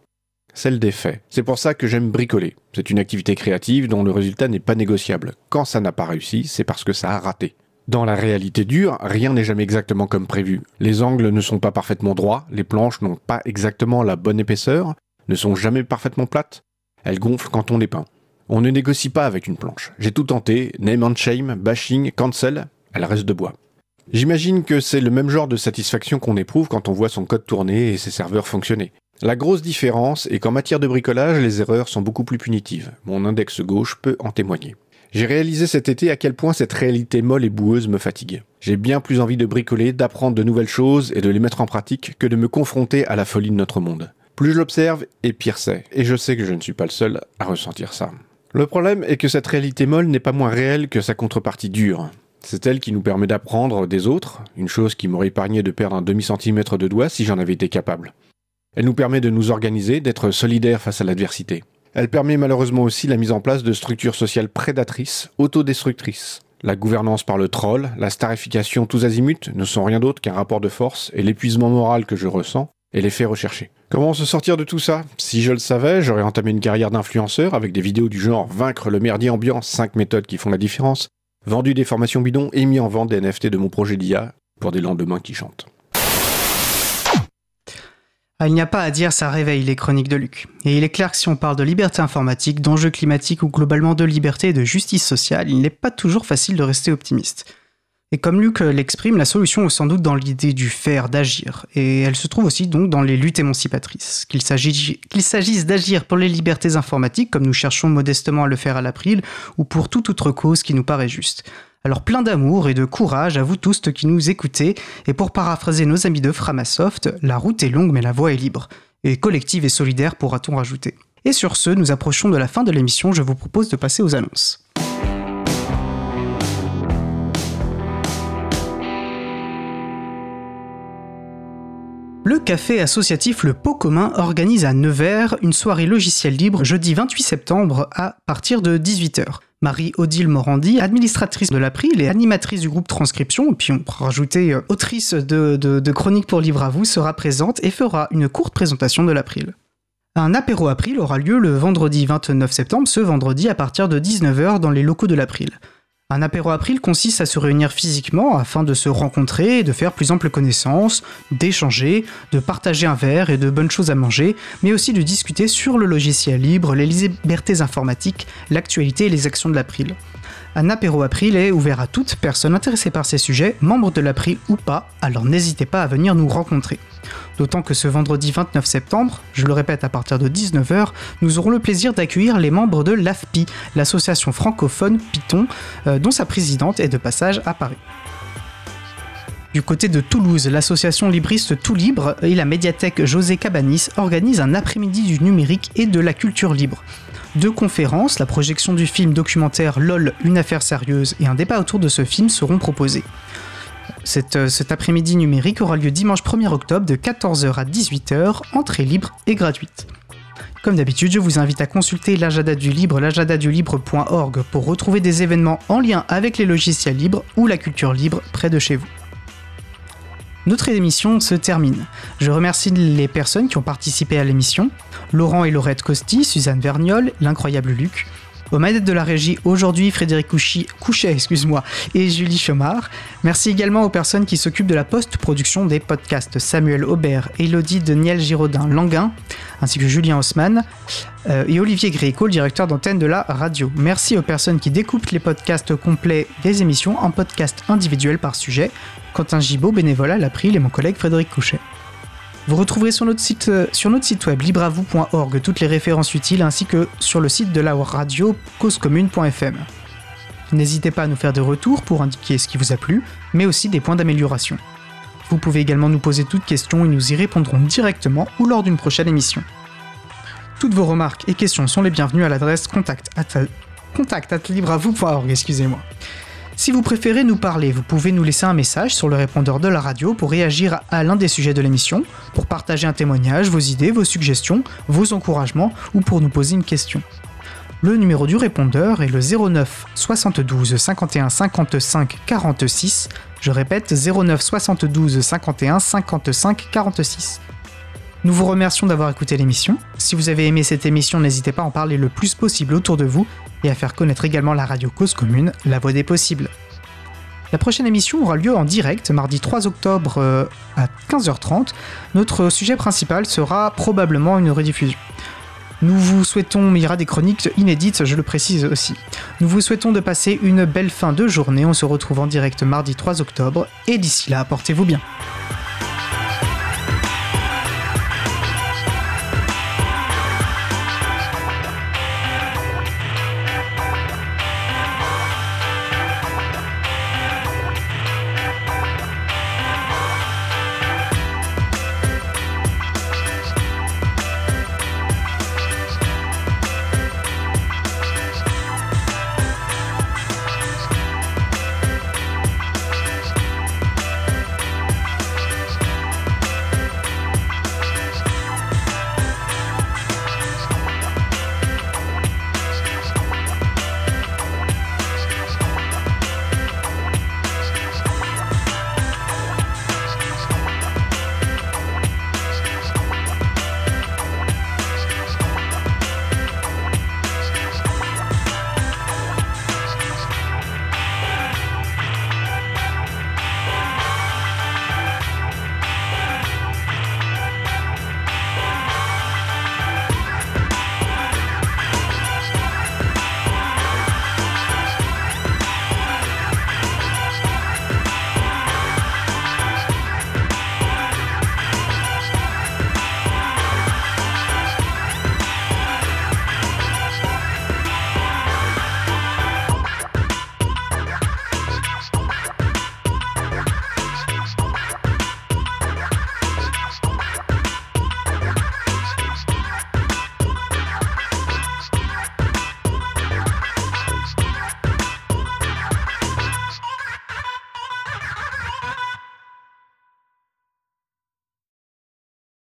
celle des faits. C'est pour ça que j'aime bricoler. C'est une activité créative dont le résultat n'est pas négociable. Quand ça n'a pas réussi, c'est parce que ça a raté. Dans la réalité dure, rien n'est jamais exactement comme prévu. Les angles ne sont pas parfaitement droits, les planches n'ont pas exactement la bonne épaisseur, ne sont jamais parfaitement plates. Elles gonflent quand on les peint. On ne négocie pas avec une planche. J'ai tout tenté, name and shame, bashing, cancel, elle reste de bois. J'imagine que c'est le même genre de satisfaction qu'on éprouve quand on voit son code tourner et ses serveurs fonctionner. La grosse différence est qu'en matière de bricolage, les erreurs sont beaucoup plus punitives. Mon index gauche peut en témoigner. J'ai réalisé cet été à quel point cette réalité molle et boueuse me fatigue. J'ai bien plus envie de bricoler, d'apprendre de nouvelles choses et de les mettre en pratique que de me confronter à la folie de notre monde. Plus je l'observe, et pire c'est. Et je sais que je ne suis pas le seul à ressentir ça. Le problème est que cette réalité molle n'est pas moins réelle que sa contrepartie dure. C'est elle qui nous permet d'apprendre des autres, une chose qui m'aurait épargné de perdre un demi-centimètre de doigt si j'en avais été capable. Elle nous permet de nous organiser, d'être solidaires face à l'adversité. Elle permet malheureusement aussi la mise en place de structures sociales prédatrices, autodestructrices. La gouvernance par le troll, la starification tous azimuts ne sont rien d'autre qu'un rapport de force et l'épuisement moral que je ressens et l'effet recherché. Comment se sortir de tout ça? Si je le savais, j'aurais entamé une carrière d'influenceur avec des vidéos du genre Vaincre le merdier ambiant, 5 méthodes qui font la différence, vendu des formations bidons et mis en vente des NFT de mon projet d'IA pour des lendemains qui chantent. Ah, il n'y a pas à dire, ça réveille les chroniques de Luc. Et il est clair que si on parle de liberté informatique, d'enjeux climatiques ou globalement de liberté et de justice sociale, il n'est pas toujours facile de rester optimiste. Et comme Luc l'exprime, la solution est sans doute dans l'idée du faire, d'agir. Et elle se trouve aussi donc dans les luttes émancipatrices. Qu'il s'agisse d'agir pour les libertés informatiques, comme nous cherchons modestement à le faire à l'April, ou pour toute autre cause qui nous paraît juste. Alors plein d'amour et de courage à vous tous qui nous écoutez, et pour paraphraser nos amis de Framasoft, la route est longue mais la voie est libre. Et collective et solidaire pourra-t-on rajouter. Et sur ce, nous approchons de la fin de l'émission, je vous propose de passer aux annonces. Le café associatif Le Pot Commun organise à Nevers une soirée logicielle libre jeudi 28 septembre à partir de 18h. Marie-Odile Morandi, administratrice de l'April et animatrice du groupe Transcription, et puis on pourra rajouter euh, autrice de, Chroniques pour Livre à vous, sera présente et fera une courte présentation de l'April. Un apéro April aura lieu le vendredi 29 septembre, ce vendredi à partir de 19h dans les locaux de l'April. Un apéro april consiste à se réunir physiquement afin de se rencontrer, de faire plus ample connaissance, d'échanger, de partager un verre et de bonnes choses à manger, mais aussi de discuter sur le logiciel libre, les libertés informatiques, l'actualité et les actions de l'April. Un apéro April est ouvert à toute personne intéressée par ces sujets, membre de l'April ou pas, alors n'hésitez pas à venir nous rencontrer. D'autant que ce vendredi 29 septembre, je le répète à partir de 19h, nous aurons le plaisir d'accueillir les membres de l'AFPI, l'association francophone Python, euh, dont sa présidente est de passage à Paris. Du côté de Toulouse, l'association libriste Tout Libre et la médiathèque José Cabanis organisent un après-midi du numérique et de la culture libre. Deux conférences, la projection du film documentaire LOL, une affaire sérieuse et un débat autour de ce film seront proposés. Euh, cet après-midi numérique aura lieu dimanche 1er octobre de 14h à 18h, entrée libre et gratuite. Comme d'habitude, je vous invite à consulter l'agenda du libre, l'agendadulibre.org pour retrouver des événements en lien avec les logiciels libres ou la culture libre près de chez vous. Notre émission se termine. Je remercie les personnes qui ont participé à l'émission Laurent et Laurette Costi, Suzanne Verniol, l'incroyable Luc. Aux manettes de la régie, aujourd'hui, Frédéric Couchet excuse-moi, et Julie Chomard. Merci également aux personnes qui s'occupent de la post-production des podcasts Samuel Aubert, Elodie Daniel Giraudin Languin, ainsi que Julien Haussmann, euh, et Olivier Gréco, le directeur d'antenne de la radio. Merci aux personnes qui découpent les podcasts complets des émissions en podcasts individuels par sujet. Quentin Gibaud, bénévole à l'April, et mon collègue Frédéric Couchet. Vous retrouverez sur notre site, euh, sur notre site web libravou.org toutes les références utiles ainsi que sur le site de la radio causecommune.fm. N'hésitez pas à nous faire des retours pour indiquer ce qui vous a plu, mais aussi des points d'amélioration. Vous pouvez également nous poser toutes questions et nous y répondrons directement ou lors d'une prochaine émission. Toutes vos remarques et questions sont les bienvenues à l'adresse contact excusez-moi. Si vous préférez nous parler, vous pouvez nous laisser un message sur le répondeur de la radio pour réagir à l'un des sujets de l'émission, pour partager un témoignage, vos idées, vos suggestions, vos encouragements ou pour nous poser une question. Le numéro du répondeur est le 09 72 51 55 46. Je répète 09 72 51 55 46. Nous vous remercions d'avoir écouté l'émission. Si vous avez aimé cette émission, n'hésitez pas à en parler le plus possible autour de vous et à faire connaître également la radio Cause Commune, la voix des possibles. La prochaine émission aura lieu en direct mardi 3 octobre euh, à 15h30. Notre sujet principal sera probablement une rediffusion. Nous vous souhaitons, il y aura des chroniques inédites, je le précise aussi. Nous vous souhaitons de passer une belle fin de journée. On se retrouve en direct mardi 3 octobre et d'ici là, portez-vous bien.